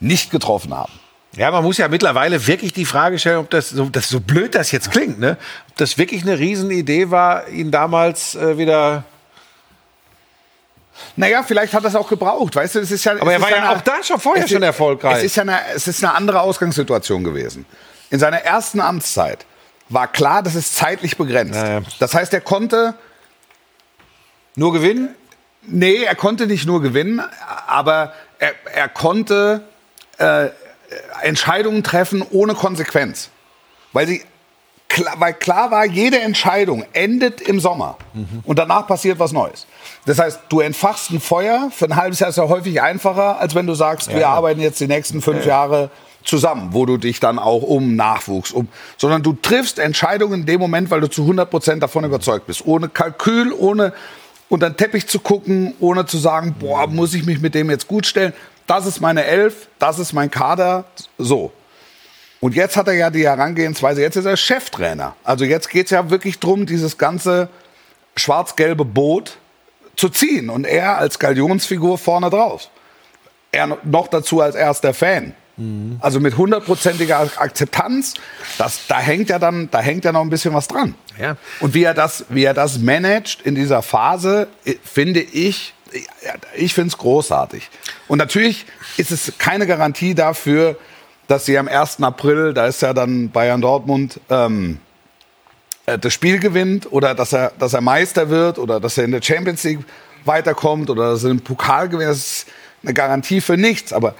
C: nicht getroffen haben.
B: Ja, man muss ja mittlerweile wirklich die Frage stellen, ob das so, das so blöd das jetzt klingt, ne? Ob das wirklich eine Riesenidee war, ihn damals äh, wieder.
C: Naja, vielleicht hat es auch gebraucht, weißt du, es ist ja.
B: Aber er war
C: ist
B: ja
C: eine-
B: auch da schon vorher schon erfolgreich.
C: Es ist ja eine, es ist eine andere Ausgangssituation gewesen. In seiner ersten Amtszeit war klar, das ist zeitlich begrenzt.
B: Ja, ja.
C: Das heißt, er konnte
B: Nur gewinnen?
C: Nee, er konnte nicht nur gewinnen, aber er, er konnte äh, Entscheidungen treffen ohne Konsequenz. Weil, sie, klar, weil klar war, jede Entscheidung endet im Sommer und danach passiert was Neues. Das heißt, du entfachst ein Feuer, für ein halbes Jahr ist ja häufig einfacher, als wenn du sagst, wir arbeiten jetzt die nächsten fünf Jahre zusammen, wo du dich dann auch um Nachwuchs, um, sondern du triffst Entscheidungen in dem Moment, weil du zu 100 Prozent davon überzeugt bist. Ohne Kalkül, ohne unter den Teppich zu gucken, ohne zu sagen, boah, muss ich mich mit dem jetzt gut stellen. Das ist meine Elf, das ist mein Kader, so. Und jetzt hat er ja die Herangehensweise, jetzt ist er Cheftrainer. Also jetzt geht es ja wirklich drum, dieses ganze schwarz-gelbe Boot zu ziehen. Und er als Galionsfigur vorne drauf. Er noch dazu als erster Fan. Also mit hundertprozentiger Akzeptanz, das, da, hängt ja dann, da hängt ja noch ein bisschen was dran.
B: Ja.
C: Und wie er das, wie er das managt in dieser Phase, finde ich, ich finde es großartig. Und natürlich ist es keine Garantie dafür, dass sie am 1. April, da ist ja dann Bayern Dortmund, ähm, äh, das Spiel gewinnt oder dass er, dass er Meister wird oder dass er in der Champions League weiterkommt oder dass er den Pokal gewinnt. Das ist eine Garantie für nichts. Aber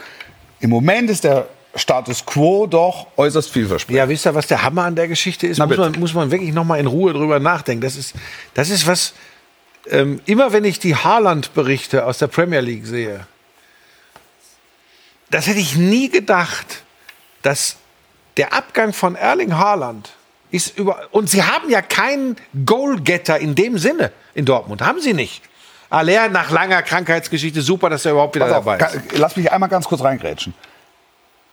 C: im Moment ist der Status quo doch äußerst vielversprechend.
B: Ja, wisst ihr, was der Hammer an der Geschichte ist? Muss man, muss man wirklich noch mal in Ruhe drüber nachdenken. Das ist, das ist was, ähm, immer wenn ich die Haaland-Berichte aus der Premier League sehe, das hätte ich nie gedacht, dass der Abgang von Erling Haaland ist über. Und sie haben ja keinen Goalgetter in dem Sinne in Dortmund. Haben sie nicht. Aller nach langer Krankheitsgeschichte, super, dass er überhaupt wieder
C: auf,
B: dabei ist.
C: lass mich einmal ganz kurz reingrätschen.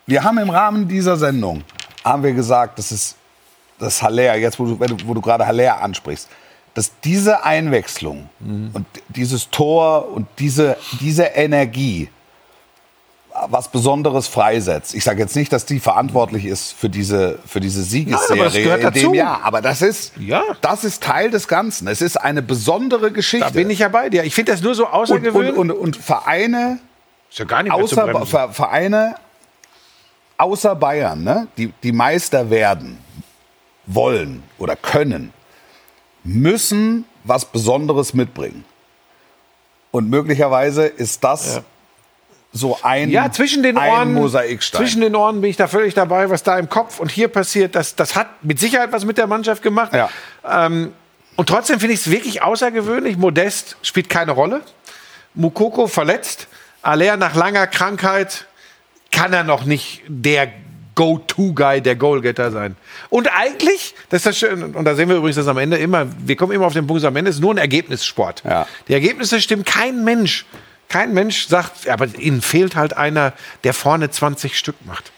C: Wir haben im Rahmen dieser Sendung, haben wir gesagt, das ist das Haller, jetzt wo du, wo du gerade Haller ansprichst, dass diese Einwechslung
B: Mhm.
C: und dieses Tor und diese, diese Energie was Besonderes freisetzt. Ich sage jetzt nicht, dass die verantwortlich ist für diese, für diese Siegesserie
B: gehört
C: in dem. Jahr. Aber das ist,
B: Ja.
C: das ist Teil des Ganzen. Es ist eine besondere Geschichte.
B: Da bin ich ja bei dir. Ich finde das nur so
C: und,
B: außergewöhnlich.
C: und, und, und Vereine,
B: ist ja gar nicht
C: außer. Ver- Vereine außer Bayern, ne, die, die Meister werden wollen oder können, müssen was Besonderes mitbringen. Und möglicherweise ist das so ein,
B: Ja, zwischen den Ohren,
C: Mosaikstein.
B: zwischen den Ohren bin ich da völlig dabei, was da im Kopf und hier passiert. Das, das hat mit Sicherheit was mit der Mannschaft gemacht.
C: Ja.
B: Ähm, und trotzdem finde ich es wirklich außergewöhnlich. Modest spielt keine Rolle. Mukoko verletzt. Aller nach langer Krankheit kann er noch nicht der Go-To-Guy, der Goalgetter sein. Und eigentlich, das ist das schön, und da sehen wir übrigens das am Ende immer, wir kommen immer auf den Punkt, am Ende ist nur ein Ergebnissport.
C: Ja.
B: Die Ergebnisse stimmen kein Mensch. Kein Mensch sagt, aber ihnen fehlt halt einer, der vorne 20 Stück macht.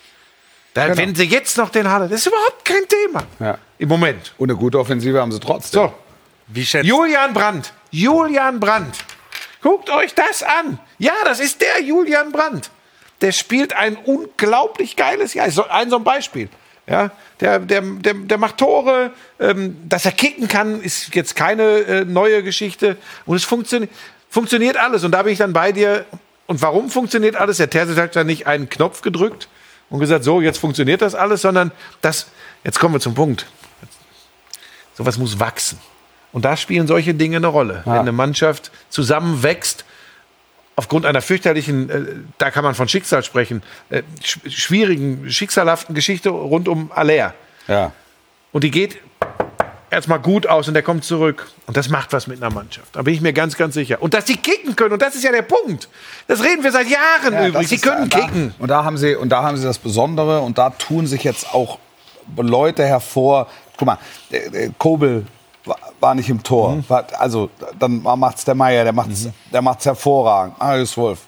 B: Da, Wenn sie jetzt noch den Halle, das ist überhaupt kein Thema.
C: Ja.
B: Im Moment.
C: Und eine gute Offensive haben sie trotzdem.
B: So,
D: Wie schätzt
B: Julian Brandt. Julian Brandt. Guckt euch das an. Ja, das ist der Julian Brandt. Der spielt ein unglaublich geiles Jahr. Ein so ein Beispiel. Ja, der, der, der, der macht Tore. Ähm, dass er kicken kann, ist jetzt keine äh, neue Geschichte. Und es funktioniert, funktioniert alles. Und da bin ich dann bei dir. Und warum funktioniert alles? Der Terzic hat ja nicht einen Knopf gedrückt und gesagt, so, jetzt funktioniert das alles, sondern das, jetzt kommen wir zum Punkt. Sowas muss wachsen. Und da spielen solche Dinge eine Rolle. Wenn eine Mannschaft zusammenwächst, aufgrund einer fürchterlichen, äh, da kann man von Schicksal sprechen, äh, sch schwierigen, schicksalhaften Geschichte rund um Aller.
C: Ja.
B: Und die geht erstmal gut aus und der kommt zurück. Und das macht was mit einer Mannschaft. Da bin ich mir ganz, ganz sicher. Und dass sie kicken können, und das ist ja der Punkt. Das reden wir seit Jahren
C: Ja,
B: übrigens. Sie können
C: da,
B: kicken.
C: Und da haben sie und da haben sie das Besondere und da tun sich jetzt auch Leute hervor. Guck mal, der, der Kobel war, nicht im Tor.
B: Mhm.
C: War, also dann macht's der Meier, der macht's, der macht's hervorragend. Marius Wolf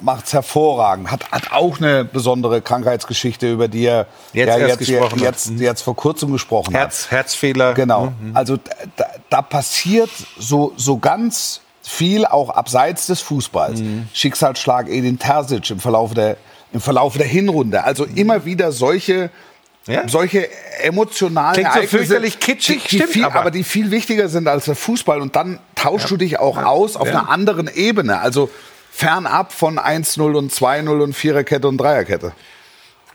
C: macht's hervorragend. Hat, hat auch eine besondere Krankheitsgeschichte, über die er
B: Jetzt
C: ja,
B: erst
C: jetzt,
B: gesprochen hat.
C: jetzt, jetzt vor kurzem gesprochen hat.
B: Herz, Herzfehler.
C: Genau. Also da, da, da passiert so, so ganz viel auch abseits des Fußballs. Schicksalsschlag Edin Terzic im Verlauf der, im Verlauf der Hinrunde. Also immer wieder solche,
B: Ja.
C: solche emotionalen
B: Klingt so
C: Ereignisse,
B: fürchterlich kitschig,
C: die, die
B: stimmt
C: viel,
B: aber.
C: aber. die viel wichtiger sind als der Fußball. Und dann tauschst du dich auch aus auf einer anderen Ebene. Also fernab von 1-0 und 2-0 und Viererkette und Dreierkette.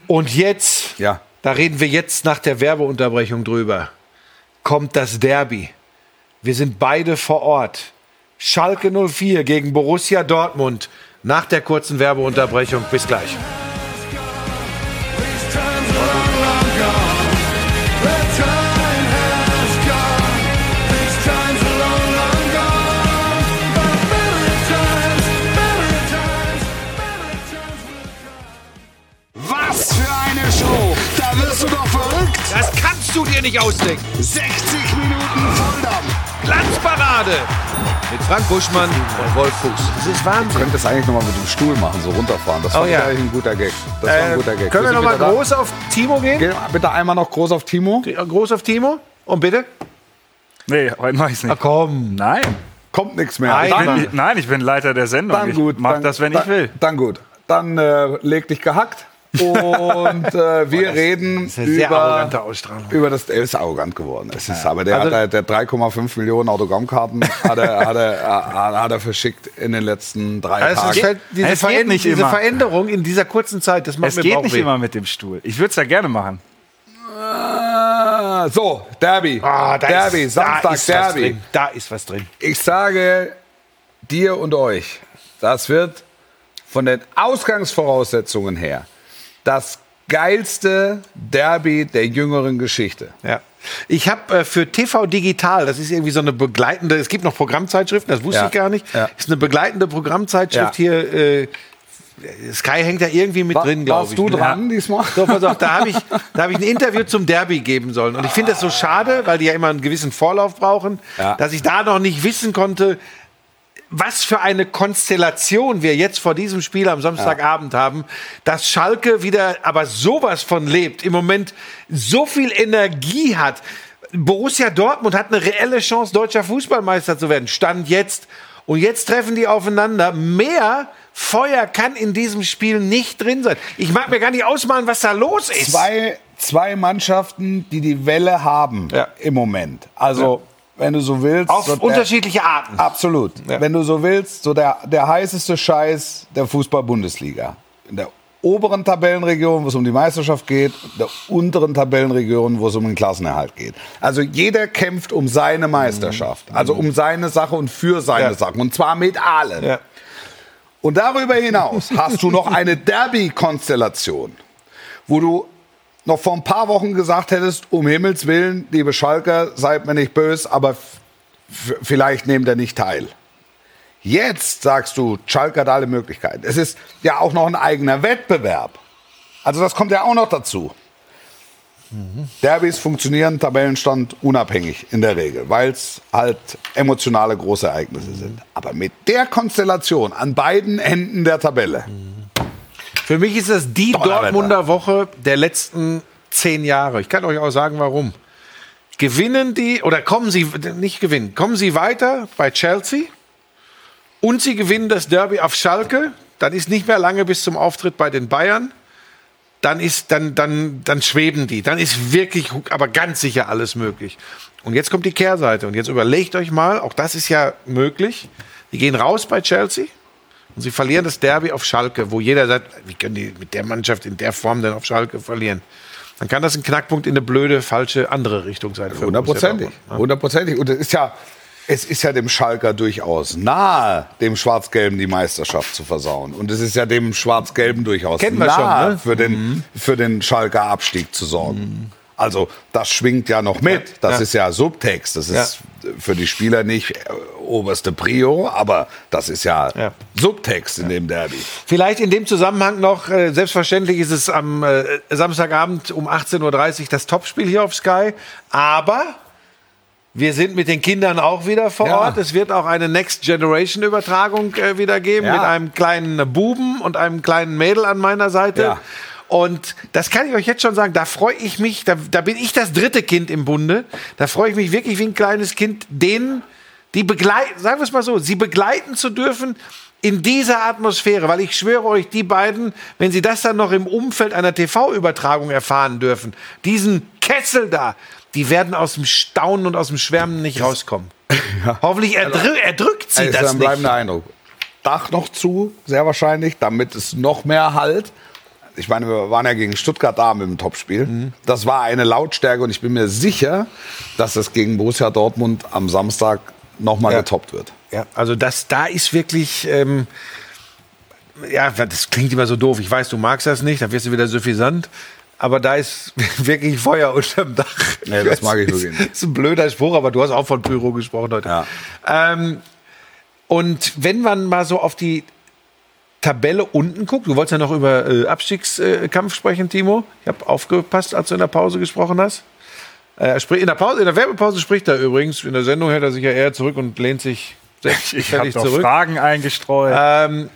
B: Und jetzt,
C: Ja.
B: da reden wir jetzt nach der Werbeunterbrechung drüber, kommt das Derby. Wir sind beide vor Ort. Schalke 04 gegen Borussia Dortmund. Nach der kurzen Werbeunterbrechung. Bis gleich. Kannst du dir nicht ausdenken.
A: 60 Minuten Volldampf!
B: Glanzparade mit Frank Buschmann und Wolf Fuchs. Das ist Wahnsinn.
C: Könnt das eigentlich nochmal mit dem Stuhl machen, so runterfahren. Das
B: Oh
C: war
B: ja.
C: eigentlich ein guter Gag. Das war ein
B: Äh,
C: guter Gag.
B: können wir
C: sind
B: noch mal
C: wieder da.
B: groß auf Timo gehen?
C: Geh bitte einmal noch groß auf Timo.
B: Groß auf Timo? Und bitte?
D: Nee, heute mach ich's nicht.
B: komm.
C: Nein. Kommt nichts mehr.
B: Nein,
C: dann.
D: Ich, nein, ich bin Leiter der Sendung.
C: dann
D: ich
C: gut.
D: mach
C: dann,
D: das, wenn
C: dann,
D: ich will.
C: Dann gut. Dann äh, leg dich gehackt. Und äh, wir reden
B: Das ist eine sehr
C: über, über das. Er ist arrogant geworden. Es ist, aber der
B: Also-
C: hat der 3,5 Millionen Autogrammkarten hat er, hat, er, hat, hat er verschickt in den letzten drei
B: Also
C: Tagen.
B: halt diese,
D: Es geht
B: Veränder
D: nicht
B: diese
D: immer.
B: Veränderung in dieser kurzen Zeit, das macht
D: Es
B: mir
D: geht nicht immer mit dem Stuhl. Ich würde es ja gerne machen.
C: Ah, so, Derby.
B: Ah, da
C: Derby,
B: ist, da
C: Samstag
B: ist was
C: Derby.
B: Da ist was drin.
C: Ich sage dir und euch, das wird von den Ausgangsvoraussetzungen her das geilste Derby der jüngeren Geschichte.
B: Ja. Ich habe äh, für TV Digital, das ist irgendwie so eine begleitende, es gibt noch Programmzeitschriften, das wusste
C: Ja.
B: ich gar nicht,
C: Ja.
B: ist eine begleitende Programmzeitschrift
C: Ja.
B: hier. Äh, Sky hängt da irgendwie mit drin, glaube
C: Warst
B: ich.
C: du
B: ne?
C: dran diesmal?
B: So, pass auf, da habe ich, da hab ich ein Interview zum Derby geben sollen. Und ich finde das so schade, weil die ja immer einen gewissen Vorlauf brauchen,
C: Ja.
B: dass ich da noch nicht wissen konnte, was für eine Konstellation wir jetzt vor diesem Spiel am Samstagabend haben, dass Schalke wieder aber sowas von lebt, im Moment so viel Energie hat. Borussia Dortmund hat eine reelle Chance, deutscher Fußballmeister zu werden. Stand jetzt. Und jetzt treffen die aufeinander. Mehr Feuer kann in diesem Spiel nicht drin sein. Ich mag mir gar nicht ausmalen, was da los ist.
C: zwei, zwei Mannschaften, die die Welle haben
B: Ja.
C: im Moment. Also, wenn du so willst.
B: Auf
C: so der-
B: unterschiedliche Arten.
C: Absolut.
B: Ja.
C: Wenn du so willst, so der, der heißeste Scheiß der Fußball-Bundesliga. In der oberen Tabellenregion, wo es um die Meisterschaft geht, in der unteren Tabellenregion, wo es um den Klassenerhalt geht. Also jeder kämpft um seine Meisterschaft. Also um seine Sache und für seine
B: Ja.
C: Sachen. Und zwar mit allen.
B: Ja.
C: Und darüber hinaus hast du noch eine Derby-Konstellation, wo du noch vor ein paar Wochen gesagt hättest, um Himmels Willen, liebe Schalker, seid mir nicht böse, aber vielleicht nehmt ihr nicht teil. Jetzt sagst du, Schalke hat alle Möglichkeiten. Es ist ja auch noch ein eigener Wettbewerb. Also das kommt ja auch noch dazu. Derbys funktionieren Tabellenstand unabhängig in der Regel, weil es halt emotionale Großereignisse sind. Aber mit der Konstellation an beiden Enden der Tabelle,
B: Für mich ist das die. Dortmunder Woche der letzten zehn Jahre. Ich kann euch auch sagen, warum. Gewinnen die, oder kommen sie, nicht gewinnen, kommen sie weiter bei Chelsea und sie gewinnen das Derby auf Schalke, dann ist nicht mehr lange bis zum Auftritt bei den Bayern. Dann, ist, dann, dann, dann schweben die. Dann ist wirklich, aber ganz sicher alles möglich. Und jetzt kommt die Kehrseite. Und jetzt überlegt euch mal, auch das ist ja möglich. Die gehen raus bei Chelsea und sie verlieren das Derby auf Schalke, wo jeder sagt, wie können die mit der Mannschaft in der Form denn auf Schalke verlieren? Dann kann das ein Knackpunkt in eine blöde, falsche andere Richtung sein.
C: hundertprozentig,
B: Dortmund.
C: hundertprozentig. Und es ist ja, es ist ja dem Schalker durchaus nahe, dem Schwarz-Gelben die Meisterschaft zu versauen. Und es ist ja dem Schwarz-Gelben durchaus nahe,
B: schon, ne?
C: für, den, für den Schalker Abstieg zu sorgen. Also das schwingt ja noch mit. Das
B: Ja.
C: ist ja Subtext. Das ist für die Spieler nicht äh, oberste Prio, aber das ist ja,
B: Ja.
C: Subtext in dem Derby.
B: Vielleicht in dem Zusammenhang noch, äh, selbstverständlich ist es am äh, Samstagabend um 18.30 Uhr das Topspiel hier auf Sky, aber wir sind mit den Kindern auch wieder vor
C: Ja.
B: Ort. Es wird auch eine Next Generation Übertragung äh, wieder geben
C: Ja.
B: mit einem kleinen Buben und einem kleinen Mädel an meiner Seite.
C: Ja.
B: Und das kann ich euch jetzt schon sagen, da freue ich mich, da, da bin ich das dritte Kind im Bunde. Da freue ich mich wirklich wie ein kleines Kind, denen, die begleiten, sagen wir es mal so, sie begleiten zu dürfen in dieser Atmosphäre. Weil ich schwöre euch, die beiden, wenn sie das dann noch im Umfeld einer TV-Übertragung erfahren dürfen, diesen Kessel da, die werden aus dem Staunen und aus dem Schwärmen nicht rauskommen. Hoffentlich erdrü erdrückt sie
C: Es ist
B: das
C: ein
B: nicht.
C: bleibender Eindruck. Dach noch zu, sehr wahrscheinlich, damit es noch mehr halt. Ich meine, wir waren ja gegen Stuttgart da mit dem Topspiel.
B: Mhm.
C: Das war eine Lautstärke und ich bin mir sicher, dass das gegen Borussia Dortmund am Samstag nochmal
B: Ja.
C: getoppt wird.
B: Ja, also das da ist wirklich, ähm, ja, das klingt immer so doof. Ich weiß, du magst das nicht, da wirst du wieder suffisant. Aber da ist wirklich Feuer unterm Dach.
C: Nee, das mag ich wirklich nicht.
B: ist ein blöder Spruch, aber du hast auch von Pyro gesprochen heute.
C: Ja.
B: Ähm, und wenn man mal so auf die Tabelle unten guckt, du wolltest ja noch über äh, Abstiegskampf sprechen, Timo. Ich habe aufgepasst, als du in der Pause gesprochen hast. Äh, in der Pause, in der Werbepause spricht er übrigens. In der Sendung hält er sich ja eher zurück und lehnt sich
D: Ich habe noch
B: zurück.
D: Fragen eingestreut.
B: Ähm,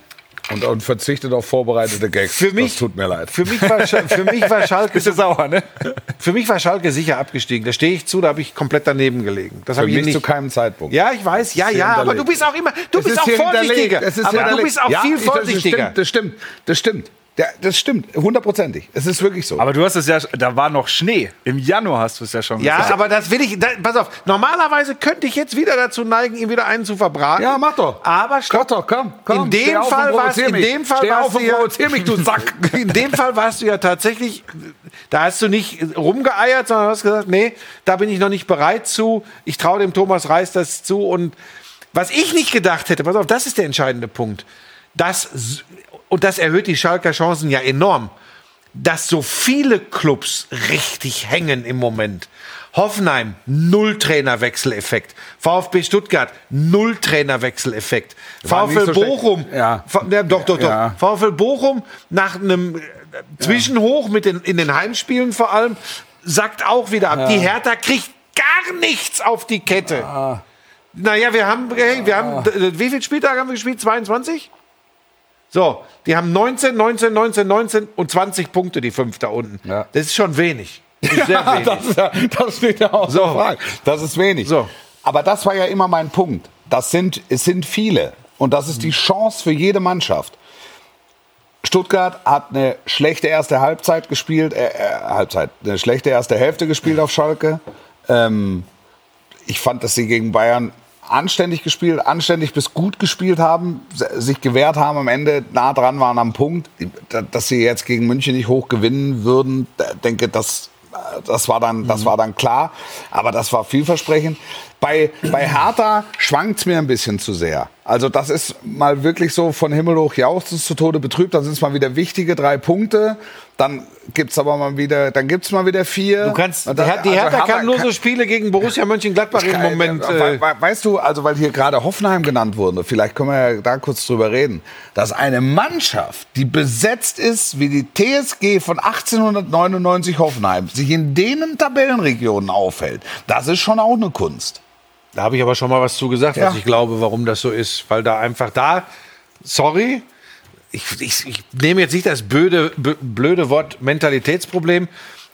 C: Und, und verzichtet auf vorbereitete Gags.
B: Für mich-
C: das tut mir leid.
B: für, mich war, für, mich war Schalke,
D: Bist du sauer, ne?
B: für mich war Schalke sicher abgestiegen. Da stehe ich zu, da habe ich komplett daneben gelegen. Das
C: Für
B: habe ich nicht.
C: zu keinem Zeitpunkt.
B: ja, ich weiß, ja, ja, aber du bist auch immer, du
C: Es
B: bist
C: ist
B: auch vorsichtiger.
C: hinterlegt.
B: Aber du bist auch
C: Ja,
B: viel
C: ich- das
B: vorsichtiger.
C: stimmt, das stimmt, das stimmt. Ja, das stimmt, hundertprozentig. Es ist wirklich so.
D: Aber du hast es ja, da war noch Schnee. Im Januar hast du es ja schon
B: Ja,
D: gesagt.
B: aber das will ich. Da, pass auf, normalerweise könnte ich jetzt wieder dazu neigen, ihm wieder einen zu verbraten.
C: ja, mach doch.
B: Aber stopp.
C: Doch, komm, komm.
B: In dem Fall war's-
C: provozier
B: in dem Fall
C: Steh
B: war's
C: auf und
B: dir-
C: provozier mich, du Sack.
B: In dem Fall warst du ja tatsächlich, da hast du nicht rumgeeiert, sondern hast gesagt, nee, da bin ich noch nicht bereit zu. Ich traue dem Thomas Reis das zu. Und was ich nicht gedacht hätte, pass auf, das ist der entscheidende Punkt. Das, s- und das erhöht die Schalker Chancen ja enorm, dass so viele Clubs richtig hängen im Moment. Hoffenheim, null Trainerwechseleffekt. VfB Stuttgart, null Trainerwechseleffekt. VfL
C: so.
B: Bochum,
C: Ja.
B: Ja, doch, doch, doch.
C: Ja.
B: VfL Bochum nach einem äh, Zwischenhoch mit den, in den Heimspielen vor allem, sackt auch wieder ab. Die Hertha kriegt gar nichts auf die Kette. Naja, wir haben, hey, wir haben, äh, wie viele Spieltage haben wir gespielt? 22? So, die haben 19, 19, 19, 19 und 20 Punkte, die fünf da unten.
C: Ja.
B: Das ist schon wenig. Das ist sehr wenig.
C: das, ist ja, das steht ja auch
B: So.
C: so. Frage. Das ist wenig.
B: So.
C: Aber das war ja immer mein Punkt. Das sind, es sind viele. Und das ist die Chance für jede Mannschaft. Stuttgart hat eine schlechte erste Halbzeit gespielt, äh, äh, Halbzeit, eine schlechte erste Hälfte gespielt auf Schalke. Ähm, ich fand, dass sie gegen Bayern anständig gespielt, anständig bis gut gespielt haben, sich gewehrt haben, am Ende nah dran waren am Punkt. Da- Dass sie jetzt gegen München nicht hoch gewinnen würden, denke, das, äh, das, war dann, das war dann klar. Aber das war vielversprechend. Bei, bei Hertha schwankt es mir ein bisschen zu sehr. Also das ist mal wirklich so von Himmel hoch jauchzend zu Tode betrübt. Dann sind es mal wieder wichtige drei Punkte. Dann gibt's aber mal wieder, dann gibt's mal wieder vier.
B: Du kannst, die,
C: dann-
B: die
C: also
B: Hertha kann nur so Spiele gegen Borussia Mönchengladbach im Moment. Äh,
C: we- weißt du, also weil hier gerade Hoffenheim genannt wurde, vielleicht können wir ja da kurz drüber reden, dass eine Mannschaft, die besetzt ist wie die TSG von 1899 Hoffenheim, sich in denen Tabellenregionen aufhält, das ist schon auch eine Kunst.
B: Da habe ich aber schon mal was zu gesagt,
C: Ja.
B: was ich glaube, warum das so ist. Weil da einfach da, sorry, ich, ich, ich nehme jetzt nicht das blöde, blöde Wort Mentalitätsproblem,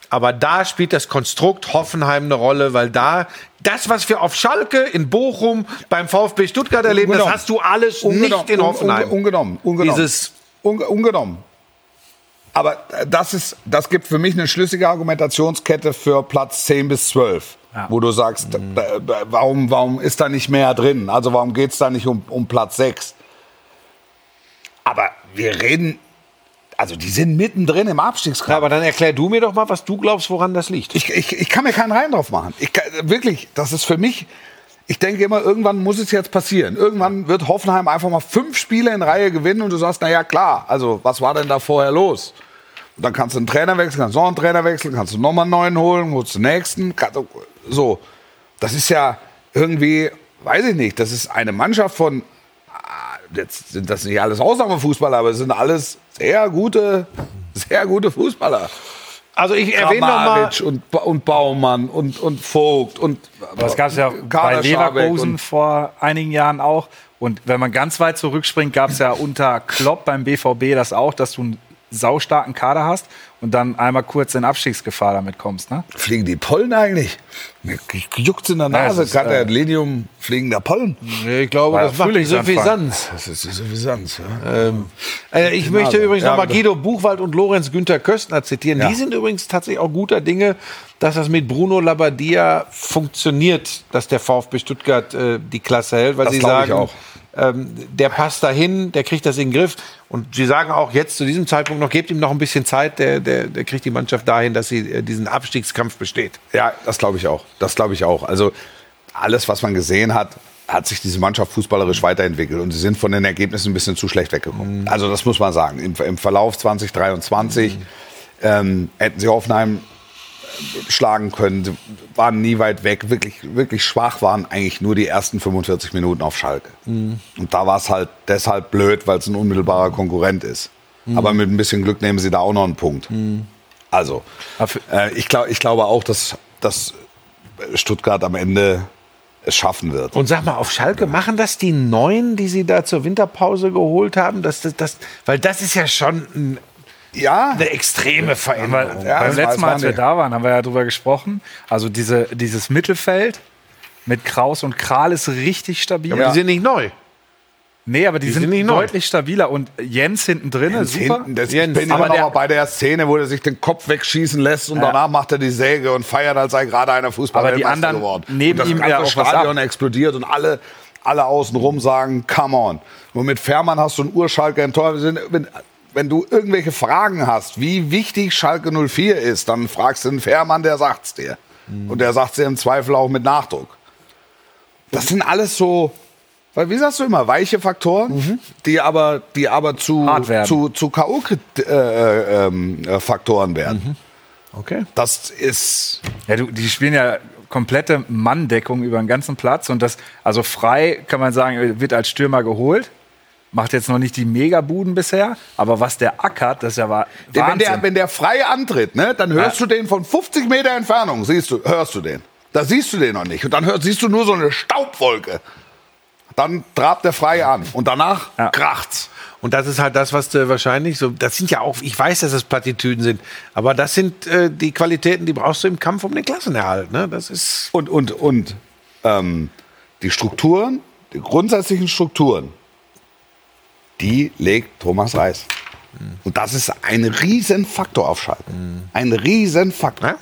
B: aber da spielt das Konstrukt Hoffenheim eine Rolle, weil da das, was wir auf Schalke, in Bochum, beim VfB Stuttgart erleben, das
C: Ungenommen.
B: hast du alles
C: Ungenommen,
B: nicht in
C: un-
B: Hoffenheim.
C: un- Ungenommen, ungenommen.
B: Dieses
C: Unge ungenommen. Aber das, ist, das gibt für mich eine schlüssige Argumentationskette für Platz 10 bis 12. Wo du sagst, da, da, warum, warum ist da nicht mehr drin? Also warum geht es da nicht um, um Platz 6? Aber wir reden, also die sind mittendrin im
B: Ja,
C: Abstiegskampf.
B: aber dann erklär du mir doch mal, was du glaubst, woran das liegt.
C: Ich, ich, ich kann mir keinen Reim drauf machen. Ich wirklich, das ist für mich. Ich denke immer, irgendwann muss es jetzt passieren. Irgendwann wird Hoffenheim einfach mal fünf Spiele in Reihe gewinnen und du sagst, na ja, klar, also was war denn da vorher los? Und dann kannst du einen Trainer wechseln, kannst noch einen Trainer wechseln, kannst du nochmal einen neuen holen, holst den nächsten. Kann- So. Das ist ja irgendwie, weiß ich nicht, das ist eine Mannschaft von, ah, jetzt sind das nicht alles Ausnahmefußballer, aber es sind alles sehr gute, sehr gute Fußballer.
B: Also ich erwähne noch mal,
C: Kramaric und, und Baumann und, und Vogt und
D: Das gab es ja bei
C: Kader Scharbeck
D: Leverkusen vor einigen Jahren auch. Und wenn man ganz weit zurückspringt, gab es ja unter Klopp beim BVB das auch, dass du einen saustarken Kader hast und dann einmal kurz in Abstiegsgefahr damit kommst. Ne?
C: Fliegen die Pollen eigentlich? Mir juckt's in der
D: Ja,
C: Nase,
D: ist,
C: gerade
D: äh,
C: Linium fliegender Pollen.
B: Ich glaube,
D: War
B: das macht die. Suffisanz.
C: Das ist die Suffisanz. Ja.
B: Äh, ich möchte
C: Nase.
B: übrigens
C: Ja,
B: nochmal. Guido Buchwald und Lorenz Günther Köstner zitieren.
C: Ja.
B: Die sind übrigens tatsächlich auch guter Dinge, dass das mit Bruno Labbadia funktioniert, dass der VfB Stuttgart äh, die Klasse hält, weil
C: Das
B: sie sagen,
C: auch.
B: Ähm, der passt dahin, der kriegt das in den Griff. Und sie sagen auch jetzt zu diesem Zeitpunkt noch, gebt ihm noch ein bisschen Zeit, der, der, der kriegt die Mannschaft dahin, dass sie äh, diesen Abstiegskampf besteht.
C: ja, das glaube ich auch. Das glaube ich auch. Also alles, was man gesehen hat, hat sich diese Mannschaft fußballerisch weiterentwickelt und sie sind von den Ergebnissen ein bisschen zu schlecht weggekommen. Also das muss man sagen. Im, im Verlauf 2023 ähm, hätten sie Hoffenheim schlagen können, waren nie weit weg, wirklich, wirklich schwach waren eigentlich nur die ersten 45 Minuten auf Schalke. Und da war es halt deshalb blöd, weil es ein unmittelbarer Konkurrent ist. Aber mit ein bisschen Glück nehmen sie da auch noch einen Punkt. Also,
D: Aber für-
C: äh, ich, glaub, ich glaube auch, dass, dass Stuttgart am Ende es schaffen wird.
B: Und sag mal, auf Schalke machen das die Neuen, die sie da zur Winterpause geholt haben? Das, das, das, weil das ist ja schon ein,
C: Ja,
B: eine extreme Veränderung.
C: Ja,
D: Beim
C: das
D: letzten Mal, als wir da waren, haben wir ja drüber gesprochen. Also diese, dieses Mittelfeld mit Kraus und Kral ist richtig stabil.
B: Aber die sind nicht neu.
D: Nee, aber die,
B: Die
D: sind,
B: sind neu.
D: deutlich stabiler. Und Jens hinten drin,
C: Jens
D: super.
C: hinten, das
B: Jens,
C: ich bin
D: aber
C: immer noch
D: der-
C: mal bei der Szene, wo er sich den Kopf wegschießen lässt und danach macht er die Säge und feiert, als sei gerade einer Fußballer
D: Aber die anderen
C: geworden.
D: nehmen
C: und das
D: ihm
C: ganze
D: ja auch
C: Stadion explodiert und alle, alle außenrum sagen, come on. Und mit Fährmann hast du einen Urschalker im Tor. Wir sind- Wenn, du irgendwelche Fragen hast, wie wichtig Schalke 04 ist, dann fragst du den Fährmann, der sagt's dir.
D: Mhm.
C: Und der sagt's dir im Zweifel auch mit Nachdruck. Das sind alles so, weil wie sagst du immer, weiche Faktoren, die aber, die aber zu,
D: Mhm.
C: Zu, zu K.O.-Faktoren werden.
B: Okay.
C: Das ist,
D: Ja, du, die spielen ja komplette Manndeckung über den ganzen Platz. Und das, also frei kann man sagen, wird als Stürmer geholt. Macht jetzt noch nicht die Megabuden bisher, aber was der ackert, das ist ja wa-
C: wenn
D: Wahnsinn.
C: der, wenn der frei antritt, ne, dann hörst
D: Ja.
C: du den von 50 Meter Entfernung, siehst du, hörst du den. Da siehst du den noch nicht. Und dann hörst, siehst du nur so eine Staubwolke. Dann trabt der frei an. Und danach
D: Ja.
C: kracht's.
B: Und das ist halt das, was du wahrscheinlich so. Das sind ja auch, ich weiß, dass es Plattitüden sind, aber das sind äh, die Qualitäten, die brauchst du im Kampf um den Klassenerhalt. Ne? Das ist.
C: Und, und, und ähm, die Strukturen, die grundsätzlichen Strukturen, die legt Thomas Reis. Und das ist ein Riesenfaktor auf Schalke. Ein Riesenfaktor.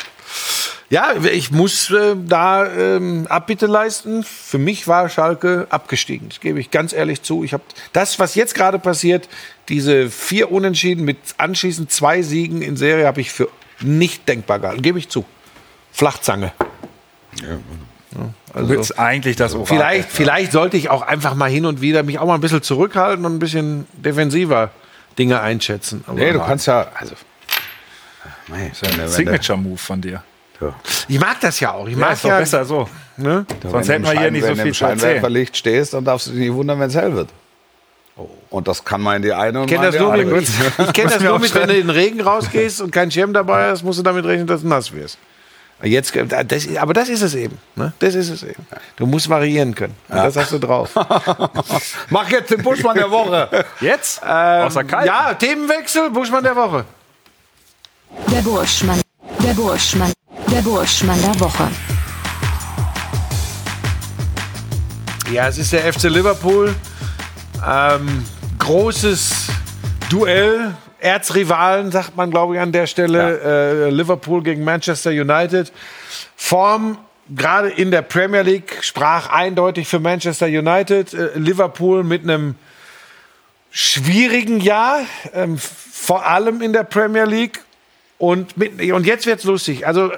B: Ja, ich muss äh, da ähm, Abbitte leisten. Für mich war Schalke abgestiegen. Das gebe ich ganz ehrlich zu. Ich habe das, was jetzt gerade passiert, diese vier Unentschieden mit anschließend zwei Siegen in Serie, habe ich für nicht denkbar gehalten. Gebe ich zu. Flachzange.
D: Du willst eigentlich das Orakel.
B: Vielleicht, vielleicht sollte ich auch einfach mal hin und wieder mich auch mal ein bisschen zurückhalten und ein bisschen defensiver Dinge einschätzen. Aber
C: Nee, du kannst ja. Also, nee,
D: Signature-Move von dir.
B: ich mag das ja auch. Ich
D: Ja,
B: mag
D: ist doch
B: ja,
D: besser so.
B: Ne?
D: Sonst hätten wir hier nicht so
C: wenn du
D: viel
C: im
D: zu.
C: Scheinwerferlicht stehst, dann darfst du dich nicht wundern, wenn es hell wird. Und das kann man in die eine und
B: Ich kenne
C: mal
B: das
C: in
B: nur
C: die
B: mit,
C: andere.
B: ich kenn das nur mit, wenn du in den Regen rausgehst und kein Schirm dabei hast, musst du damit rechnen, dass du nass wirst. Jetzt, das, aber das ist es eben. Ne? Das ist es eben. Du musst variieren können. Und Das hast du drauf.
C: Mach jetzt den Buschmann der Woche.
D: Jetzt? Außer kalt?
B: ja, Themenwechsel, Buschmann der Woche.
E: Der Burschmann. Der Burschmann. Der Burschmann der Woche.
B: Ja, es ist der FC Liverpool. Ähm, großes Duell. Erzrivalen, sagt man, glaube ich, an der Stelle. Äh, Liverpool gegen Manchester United. Form gerade in der Premier League sprach eindeutig für Manchester United. Äh, Liverpool mit einem schwierigen Jahr, ähm, vor allem in der Premier League. Und, mit, und jetzt wird's lustig. Also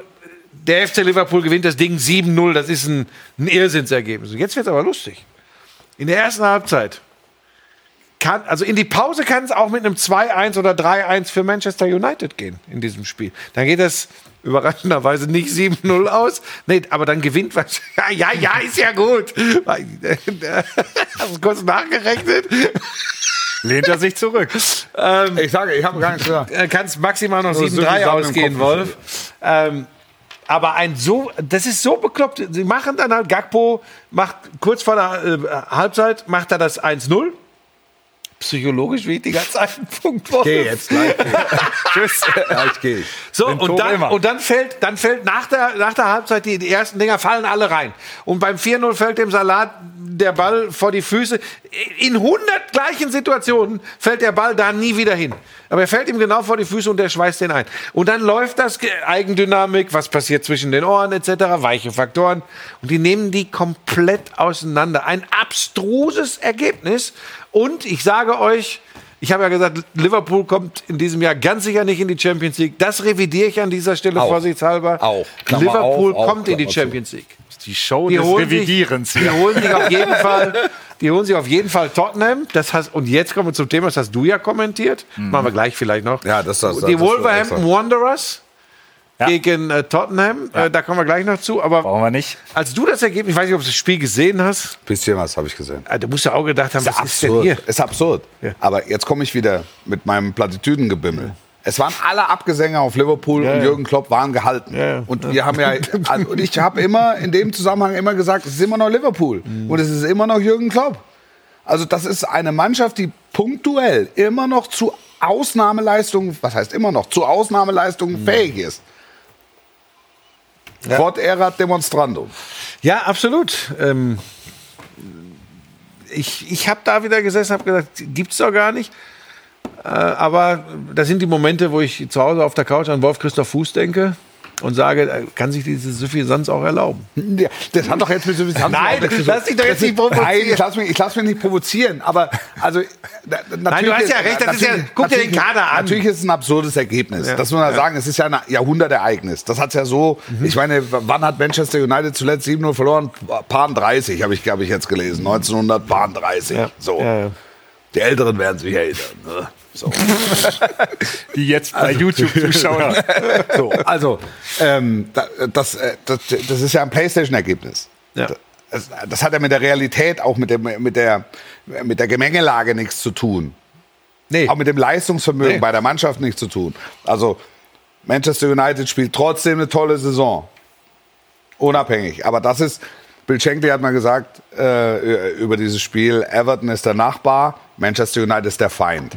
B: der FC Liverpool gewinnt das Ding 7-0. Das ist ein, ein Irrsinnsergebnis. Und Jetzt wird's aber lustig. In der ersten Halbzeit kann, also in die Pause kann es auch mit einem 2-1 oder 3-1 für Manchester United gehen in diesem Spiel. Dann geht es überraschenderweise nicht 7-0 aus. Nee, aber dann gewinnt was. Ja, ja, ja, ist ja gut. Hast du kurz nachgerechnet?
D: Lehnt er sich zurück.
C: Ich sage, ich habe gar nichts gesagt.
B: Äh, kannst maximal noch
C: So, so
B: 7-3
C: viel Sachen im
B: ausgehen. Wolf. Ähm, aber ein so, das ist so bekloppt. Sie machen dann halt, Gagpo macht kurz vor der äh, Halbzeit, macht er das 1-0. Psychologisch wichtiger Zeitpunkt. Wolf.
C: Geh jetzt gleich. Tschüss. Gleich geh ich.
B: So,
D: Im
B: und dann,
D: immer.
B: und dann fällt, dann fällt nach der, nach der Halbzeit, die, die ersten Dinger fallen alle rein. Und beim 4-0 fällt dem Salat der Ball vor die Füße. In 100 gleichen Situationen fällt der Ball da nie wieder hin. Aber er fällt ihm genau vor die Füße und der schweißt den ein. Und dann läuft das Ge- Eigendynamik, was passiert zwischen den Ohren etc., weiche Faktoren. Und die nehmen die komplett auseinander. Ein abstruses Ergebnis. Und ich sage euch, ich habe ja gesagt, Liverpool kommt in diesem Jahr ganz sicher nicht in die Champions League. Das revidiere ich an dieser Stelle
C: Auch.
B: vorsichtshalber.
C: Auch. Klammer
B: Liverpool
C: auf, auch,
B: kommt in die. Champions League.
D: Die Show
B: Die
D: des
B: holen, sich,
D: Revidierens
B: die holen sich auf jeden Fall, die holen sich auf jeden Fall Tottenham. Das hast, und jetzt kommen wir zum Thema, das hast du ja kommentiert. Machen wir gleich vielleicht noch.
C: Ja, das- das-
B: die
C: das-
B: Wolverhampton Wanderers gegen äh, Tottenham. Äh, da kommen wir gleich noch zu. Aber
D: Brauchen wir nicht.
B: als du das Ergebnis, ich weiß nicht, ob du das Spiel gesehen hast,
C: Bisschen was habe ich gesehen.
B: äh, du musst ja auch gedacht haben, was ist denn
C: absurd.
B: hier?
C: Ist absurd.
B: Ja.
C: Aber jetzt komme ich wieder mit meinem Plattitüdengebimmel. Es waren alle Abgesänge auf Liverpool und
B: ja.
C: Jürgen Klopp waren gehalten.
B: Ja, ja.
C: Und wir haben ja, also, und ich habe immer in dem Zusammenhang immer gesagt, es ist immer noch Liverpool
B: Mhm.
C: und es ist immer noch Jürgen Klopp. Also das ist eine Mannschaft, die punktuell immer noch zu Ausnahmeleistungen, was heißt immer noch, zu
B: Mhm.
C: Ausnahmeleistungen fähig ist. Quod erat demonstrandum.
B: Ja, absolut. Ähm, ich ich habe da wieder gesessen, habe gesagt, gibt's doch gar nicht. Äh, aber das sind die Momente, wo ich zu Hause auf der Couch an Wolf Christoph Fuß denke und sage, er kann sich diese Suffisanz auch erlauben.
C: Ja, das hat doch jetzt mit Suffisanz
B: Nein,
C: zu
B: lass dich doch jetzt
C: Das
B: nicht provozieren.
C: Nein, ich lass mich, ich lass mich nicht provozieren. Aber also, natürlich
B: du hast ja recht, das ist ja- guck dir den Kader an.
C: Natürlich ist es ein absurdes Ergebnis. Das muss man sagen. Es ist ja ein Jahrhundertereignis. Das hat ja so.
B: Mhm.
C: Ich meine, wann hat Manchester United zuletzt 7-0 verloren? Paar 30 habe ich, habe ich jetzt gelesen. 1930.
B: Ja.
C: So.
B: Ja, ja.
C: Die Älteren werden sich erinnern. Ne? So.
D: Die jetzt bei YouTube zuschauen.
C: So, also, ähm, da- das, äh, das, das ist ja ein Playstation-Ergebnis.
B: Ja.
C: Das, das hat ja mit der Realität, auch mit, dem, mit, der, mit der Gemengelage nichts zu tun.
B: Nee.
C: Auch mit dem Leistungsvermögen
B: Nee.
C: bei der Mannschaft nichts zu tun. Also, Manchester United spielt trotzdem eine tolle Saison. Unabhängig. Aber das ist, Bill Shankly hat mal gesagt äh, über dieses Spiel, Everton ist der Nachbar, Manchester United ist der Feind.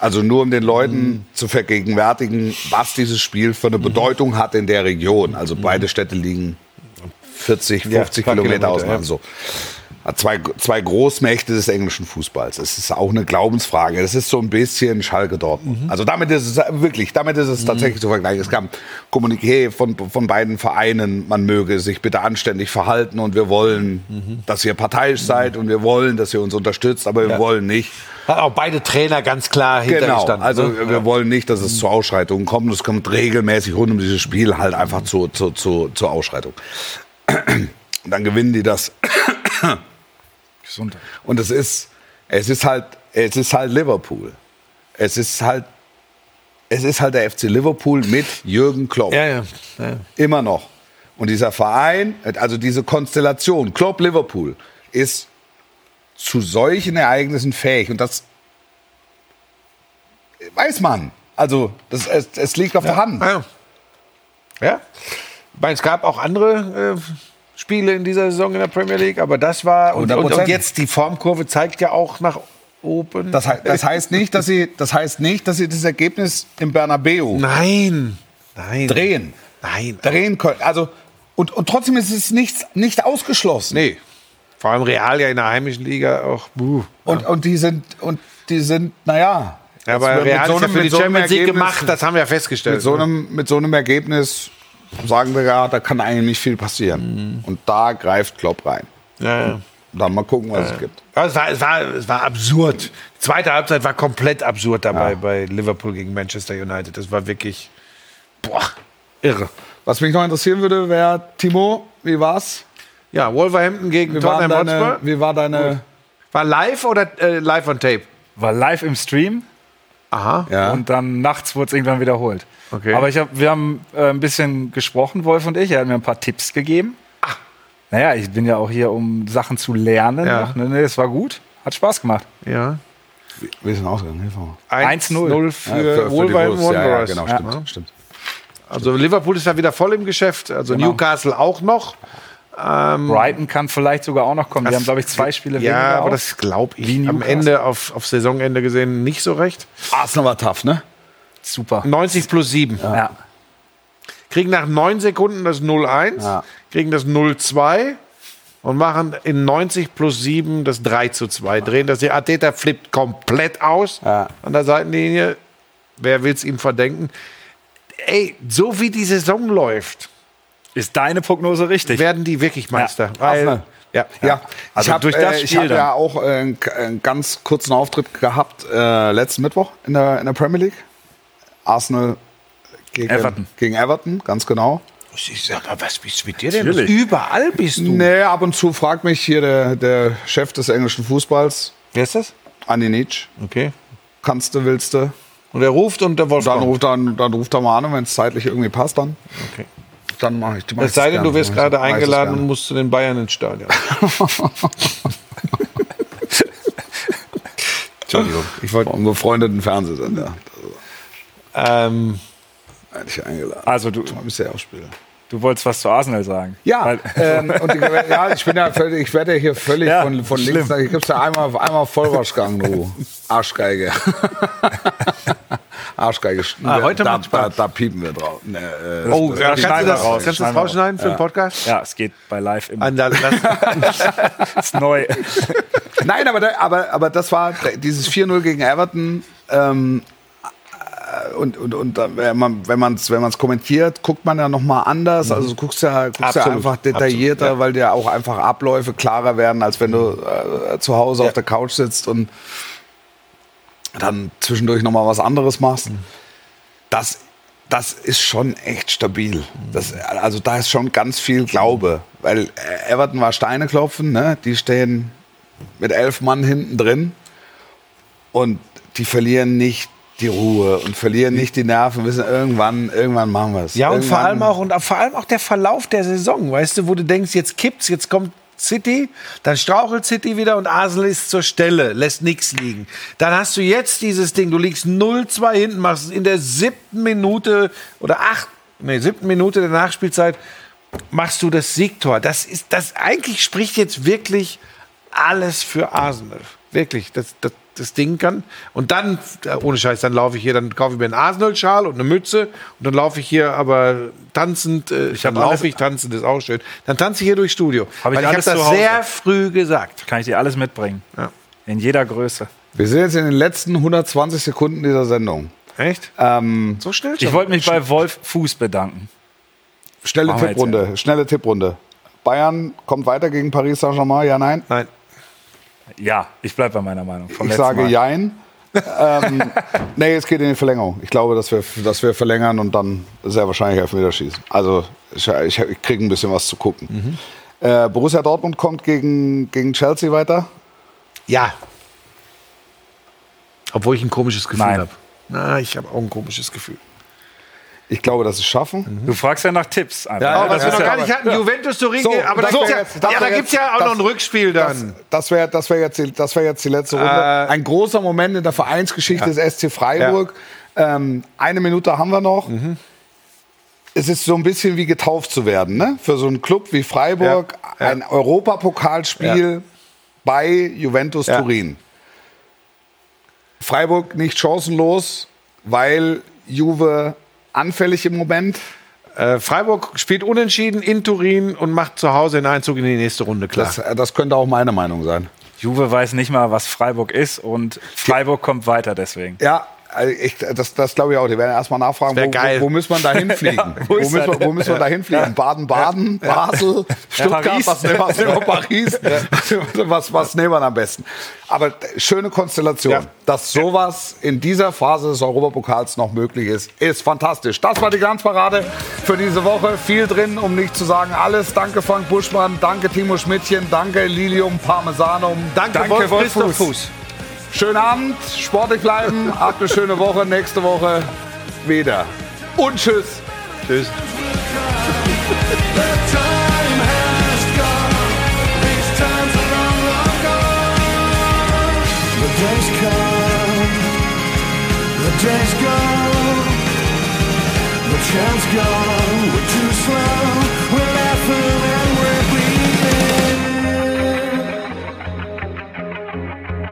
C: Also nur um den Leuten zu vergegenwärtigen, was dieses Spiel für eine Bedeutung hat in der Region. Also beide Städte liegen 40, 50
B: paar
C: Kilometer
B: Kilometer,
C: auseinander.
B: ja.
C: So. Hat zwei, zwei Großmächte des englischen Fußballs. Es ist auch eine Glaubensfrage. Das ist so ein bisschen Schalke Dortmund. Also damit ist es wirklich, damit ist es tatsächlich zu vergleichen. Es ein Kommuniqué von, von beiden Vereinen, man möge sich bitte anständig verhalten und wir wollen, dass ihr parteiisch seid und wir wollen, dass ihr uns unterstützt, aber wir wollen nicht.
B: Hat auch beide Trainer ganz klar
C: Genau,
B: hintergestanden.
C: also
B: ne?
C: wir wollen nicht, dass es zu Ausschreitungen kommt. Es kommt regelmäßig rund um dieses Spiel halt einfach zu, zu, zu, zur Ausschreitung. Und dann gewinnen die das.
D: Gesundheit.
C: Und es ist, es ist halt, es ist halt Liverpool. Es ist halt, es ist halt der FC Liverpool mit Jürgen Klopp.
B: ja, ja, ja.
C: Immer noch. Und dieser Verein, also diese Konstellation, Klopp Liverpool, ist zu solchen Ereignissen fähig. Und das weiß man. Also, das, es, es liegt auf der Hand.
B: Ja. ja. Ich meine, es gab auch andere äh, Spiele in dieser Saison in der Premier League, aber das war. Und, und,
C: 100%.
B: und jetzt die Formkurve zeigt ja auch nach oben.
C: Das, das, heißt nicht, dass sie, das heißt nicht, dass sie das Ergebnis im Bernabeu
B: Nein. Nein.
C: drehen.
B: Nein.
C: Drehen können. Also, und, und trotzdem ist es nichts, nicht ausgeschlossen.
B: Nee. Vor allem Real ja in der heimischen Liga auch. Buh.
C: Und, und die sind, und die sind, naja.
B: Ja, aber Real
C: so
B: ist ja für die
C: so
B: Champions League gemacht, das haben wir ja festgestellt.
C: Mit so einem, mit so einem Ergebnis sagen wir ja, da kann eigentlich nicht viel passieren. Und da greift Klopp rein.
B: ja, ja.
C: Dann mal gucken, was es gibt.
B: Es, war, es, war, es war absurd. Die zweite Halbzeit war komplett absurd dabei bei Liverpool gegen Manchester United. Das war wirklich boah, irre.
C: Was mich noch interessieren würde, wäre, Timo, wie war's?
B: Ja, Wolverhampton gegen
C: Wie,
B: Tottenham
C: deine,
B: Hotspur.
C: wie war deine.
B: War live oder äh, live on tape?
D: War live im Stream
B: Aha.
C: Ja.
D: und dann nachts wurde es irgendwann wiederholt.
B: Okay.
D: Aber ich hab, wir haben äh, ein bisschen gesprochen, Wolf und ich. Er hat mir ein paar Tipps gegeben. Ach. Naja, ich bin ja auch hier, um Sachen zu lernen.
B: Ja.
D: noch, Ne, nee, es war gut. Hat Spaß gemacht.
B: Ja.
C: Wie ist denn ausgegangen? Hilf mal.
D: 1-0
B: für,
C: Ja, für die
B: Wolverhampton
C: Wolves. Ja, ja,
B: Wanderers.
C: genau,
B: Ja.
C: stimmt, stimmt.
B: Also Liverpool ist ja wieder voll im Geschäft. Also Newcastle auch noch.
D: Brighton kann vielleicht sogar auch noch kommen. Die haben, glaube ich, zwei Spiele
B: Ja,
D: weniger
B: aber
D: auch.
B: das glaube ich
D: Wie
B: am
D: Newcastle.
B: Ende auf, auf Saisonende gesehen nicht so recht.
C: Arsenal war tough, ne?
D: super.
B: 90 plus 7.
D: Ja.
B: Kriegen nach 9 Sekunden das 0-1,
C: Ja.
B: kriegen das 0-2 und machen in 90 plus 7 das 3 zu 2. Drehen das. Der Ateta flippt komplett aus
C: Ja.
B: an der Seitenlinie. Wer will es ihm verdenken? Ey, so wie die Saison läuft,
D: Ist deine Prognose richtig?
B: werden die wirklich Meister. Weil,
C: Arsenal.
B: ja,
C: Ja,
D: Also
C: ich habe
D: durch das
C: äh, ich
D: Spiel
C: hab
D: dann.
C: ja auch äh, einen, einen ganz kurzen Auftritt gehabt äh, letzten Mittwoch in der, in der Premier League. Arsenal gegen
D: Everton.
C: gegen Everton, ganz genau.
B: Ich sag mal, was bist mit dir denn?
D: Natürlich.
B: Überall bist du.
C: Nee, ab und zu fragt mich hier der, der Chef des englischen Fußballs,
B: Wer ist das?
C: Andi Nietzsch,
B: Okay.
C: kannst du, willst du?
B: Und er ruft und der Wolf
C: Dann
B: kommt.
C: ruft, dann, dann ruft er mal an und wenn es zeitlich irgendwie passt, dann,
B: Okay.
C: Dann mache ich die mach
B: Es sei denn, du wirst gerade eingeladen und musst zu den Bayern ins Stadion.
C: Entschuldigung, ich wollte einen befreundeten Fernsehsender.
B: ähm,
C: Hätte ich eingeladen.
D: Also du,
C: Mal bisher ausspielen.
D: Du wolltest was zu Arsenal sagen.
C: Ja,
D: Weil,
C: ähm, und ich, ja, ich bin ja völlig, ich werde ja hier völlig
D: Ja,
C: von, von
D: schlimm.
C: links nach. Ich gib's ja einmal, einmal Vollwaschgang, du Arschgeige. Arschgeige.
B: Ah, heute
C: da, da, da piepen wir drauf. Ne, äh,
B: oh,
D: das
B: kannst du das,
D: raus,
B: kannst du das rausschneiden für den Podcast?
D: ja, es geht bei Live immer.
B: Das,
D: ist neu.
C: Nein, aber, da, aber, aber das war dieses 4-0 gegen Everton. Ähm, äh, und, und, und wenn man wenn man's, wenn man's kommentiert, guckt man ja noch mal anders. Also du guckst ja, guckst ja einfach detaillierter,
B: Absolut, ja.
C: weil dir auch einfach Abläufe klarer werden, als wenn du äh, zu Hause
B: Ja.
C: auf der Couch sitzt und dann zwischendurch noch mal was anderes machst. Das, das ist schon echt stabil. Das, also da ist schon ganz viel Glaube. Weil äh, Everton war Steine klopfen, ne? die stehen mit elf Mann hinten drin und die verlieren nicht die Ruhe und verlieren nicht die Nerven, wissen irgendwann, irgendwann machen wir es.
B: ja, und vor allem auch und vor allem auch der Verlauf der Saison, weißt du, wo du denkst, jetzt kippt's, jetzt kommt City, dann strauchelt City wieder und Arsenal ist zur Stelle, lässt nichts liegen. Dann hast du jetzt dieses Ding, du liegst 0-2 hinten, machst in der siebten Minute oder acht, nee, siebten Minute der Nachspielzeit machst du das Siegtor. Das ist, das eigentlich spricht jetzt wirklich alles für Arsenal. Wirklich, das, das, das Ding kann. Und dann, äh, ohne Scheiß, dann laufe ich hier, dann kaufe ich mir einen Arsenal-Schal und eine Mütze und dann laufe ich hier aber tanzend, äh, ich dann laufe ich, tanzend ist auch schön. Dann tanze ich hier durchs Studio.
D: Hab ich
B: Weil ich habe das sehr früh gesagt.
D: Kann ich dir alles mitbringen.
B: Ja.
D: In jeder Größe.
C: Wir sind jetzt in den letzten 120 Sekunden dieser Sendung.
B: Echt?
C: Ähm,
B: So schnell
D: Ich wollte mich bei Wolf Fuß bedanken.
C: schnelle
D: Machen
C: Tipprunde, schnelle Tipprunde. Bayern kommt weiter gegen Paris Saint-Germain, ja, nein?
B: Nein.
D: Ja, ich bleibe bei meiner Meinung. Vom
C: Ich sage
D: Mal.
C: Jein. ähm, nee, es geht in die Verlängerung. Ich glaube, dass wir, dass wir verlängern und dann sehr wahrscheinlich Elfmeterschießen. Also ich, ich, ich kriege ein bisschen was zu gucken.
B: Mhm.
C: Äh, Borussia Dortmund kommt gegen, gegen Chelsea weiter.
B: Ja. Obwohl ich ein komisches Gefühl
D: Nein.
B: habe. Na, ich habe auch ein komisches Gefühl.
C: Ich glaube, dass sie es schaffen.
D: Du fragst ja nach Tipps einfach.
C: Ja,
B: Oh, was
C: das
B: wir
C: ist
B: noch
C: ja
B: gar
C: aber-
B: nicht hatten, Juventus Turin,
C: So,
B: aber da
C: das
B: gibt's
C: wär
B: ja,
C: jetzt- das
B: ja, da gibt's ja auch
C: das-
B: noch ein Rückspiel dann.
C: Das wäre das wär jetzt, die- das wär jetzt die letzte Runde.
B: Äh,
C: Ein großer Moment in der Vereinsgeschichte des SC Freiburg. Ähm, eine Minute haben wir noch.
B: Mhm.
C: Es ist so ein bisschen wie getauft zu werden. Ne? Für so einen Club wie Freiburg
B: Ja, ja.
C: ein Europapokalspiel bei Juventus
B: Ja.
C: Turin. Freiburg nicht chancenlos, weil Juve anfällig im Moment.
B: Äh, Freiburg spielt unentschieden in Turin und macht zu Hause einen Einzug in die nächste Runde klar.
C: Das, äh, das könnte auch meine Meinung sein.
D: Juve weiß nicht mal, was Freiburg ist und Freiburg kommt weiter deswegen.
C: Ja, also ich, das, das glaube ich auch. Die werden erstmal nachfragen, wo, wo, wo müssen wir da hinfliegen?
D: Ja,
C: wo,
D: wo
C: müssen wir, wo müssen wir da hinfliegen? Baden-Baden, Basel, Stuttgart,
D: Paris.
C: was nehmen wir, was nehmen wir Paris? Was, was nehmen wir am besten? Aber schöne Konstellation,
B: Ja.
C: dass sowas in dieser Phase des Europapokals noch möglich ist, ist fantastisch. Das war die Glanzparade für diese Woche. Viel drin, um nicht zu sagen alles. Danke Frank Buschmann, danke Timo Schmidtchen, danke Lilium Parmesanum.
B: Danke,
D: Danke,
B: Wolf
D: Wolf
B: Christoph
D: Fuß.
B: Fuß.
C: Schönen Abend, sportlich bleiben, habt eine schöne Woche, nächste Woche wieder. Und tschüss.
B: Tschüss.
A: gone. Gone. Days come, the days go, the chance gone. We're too slow.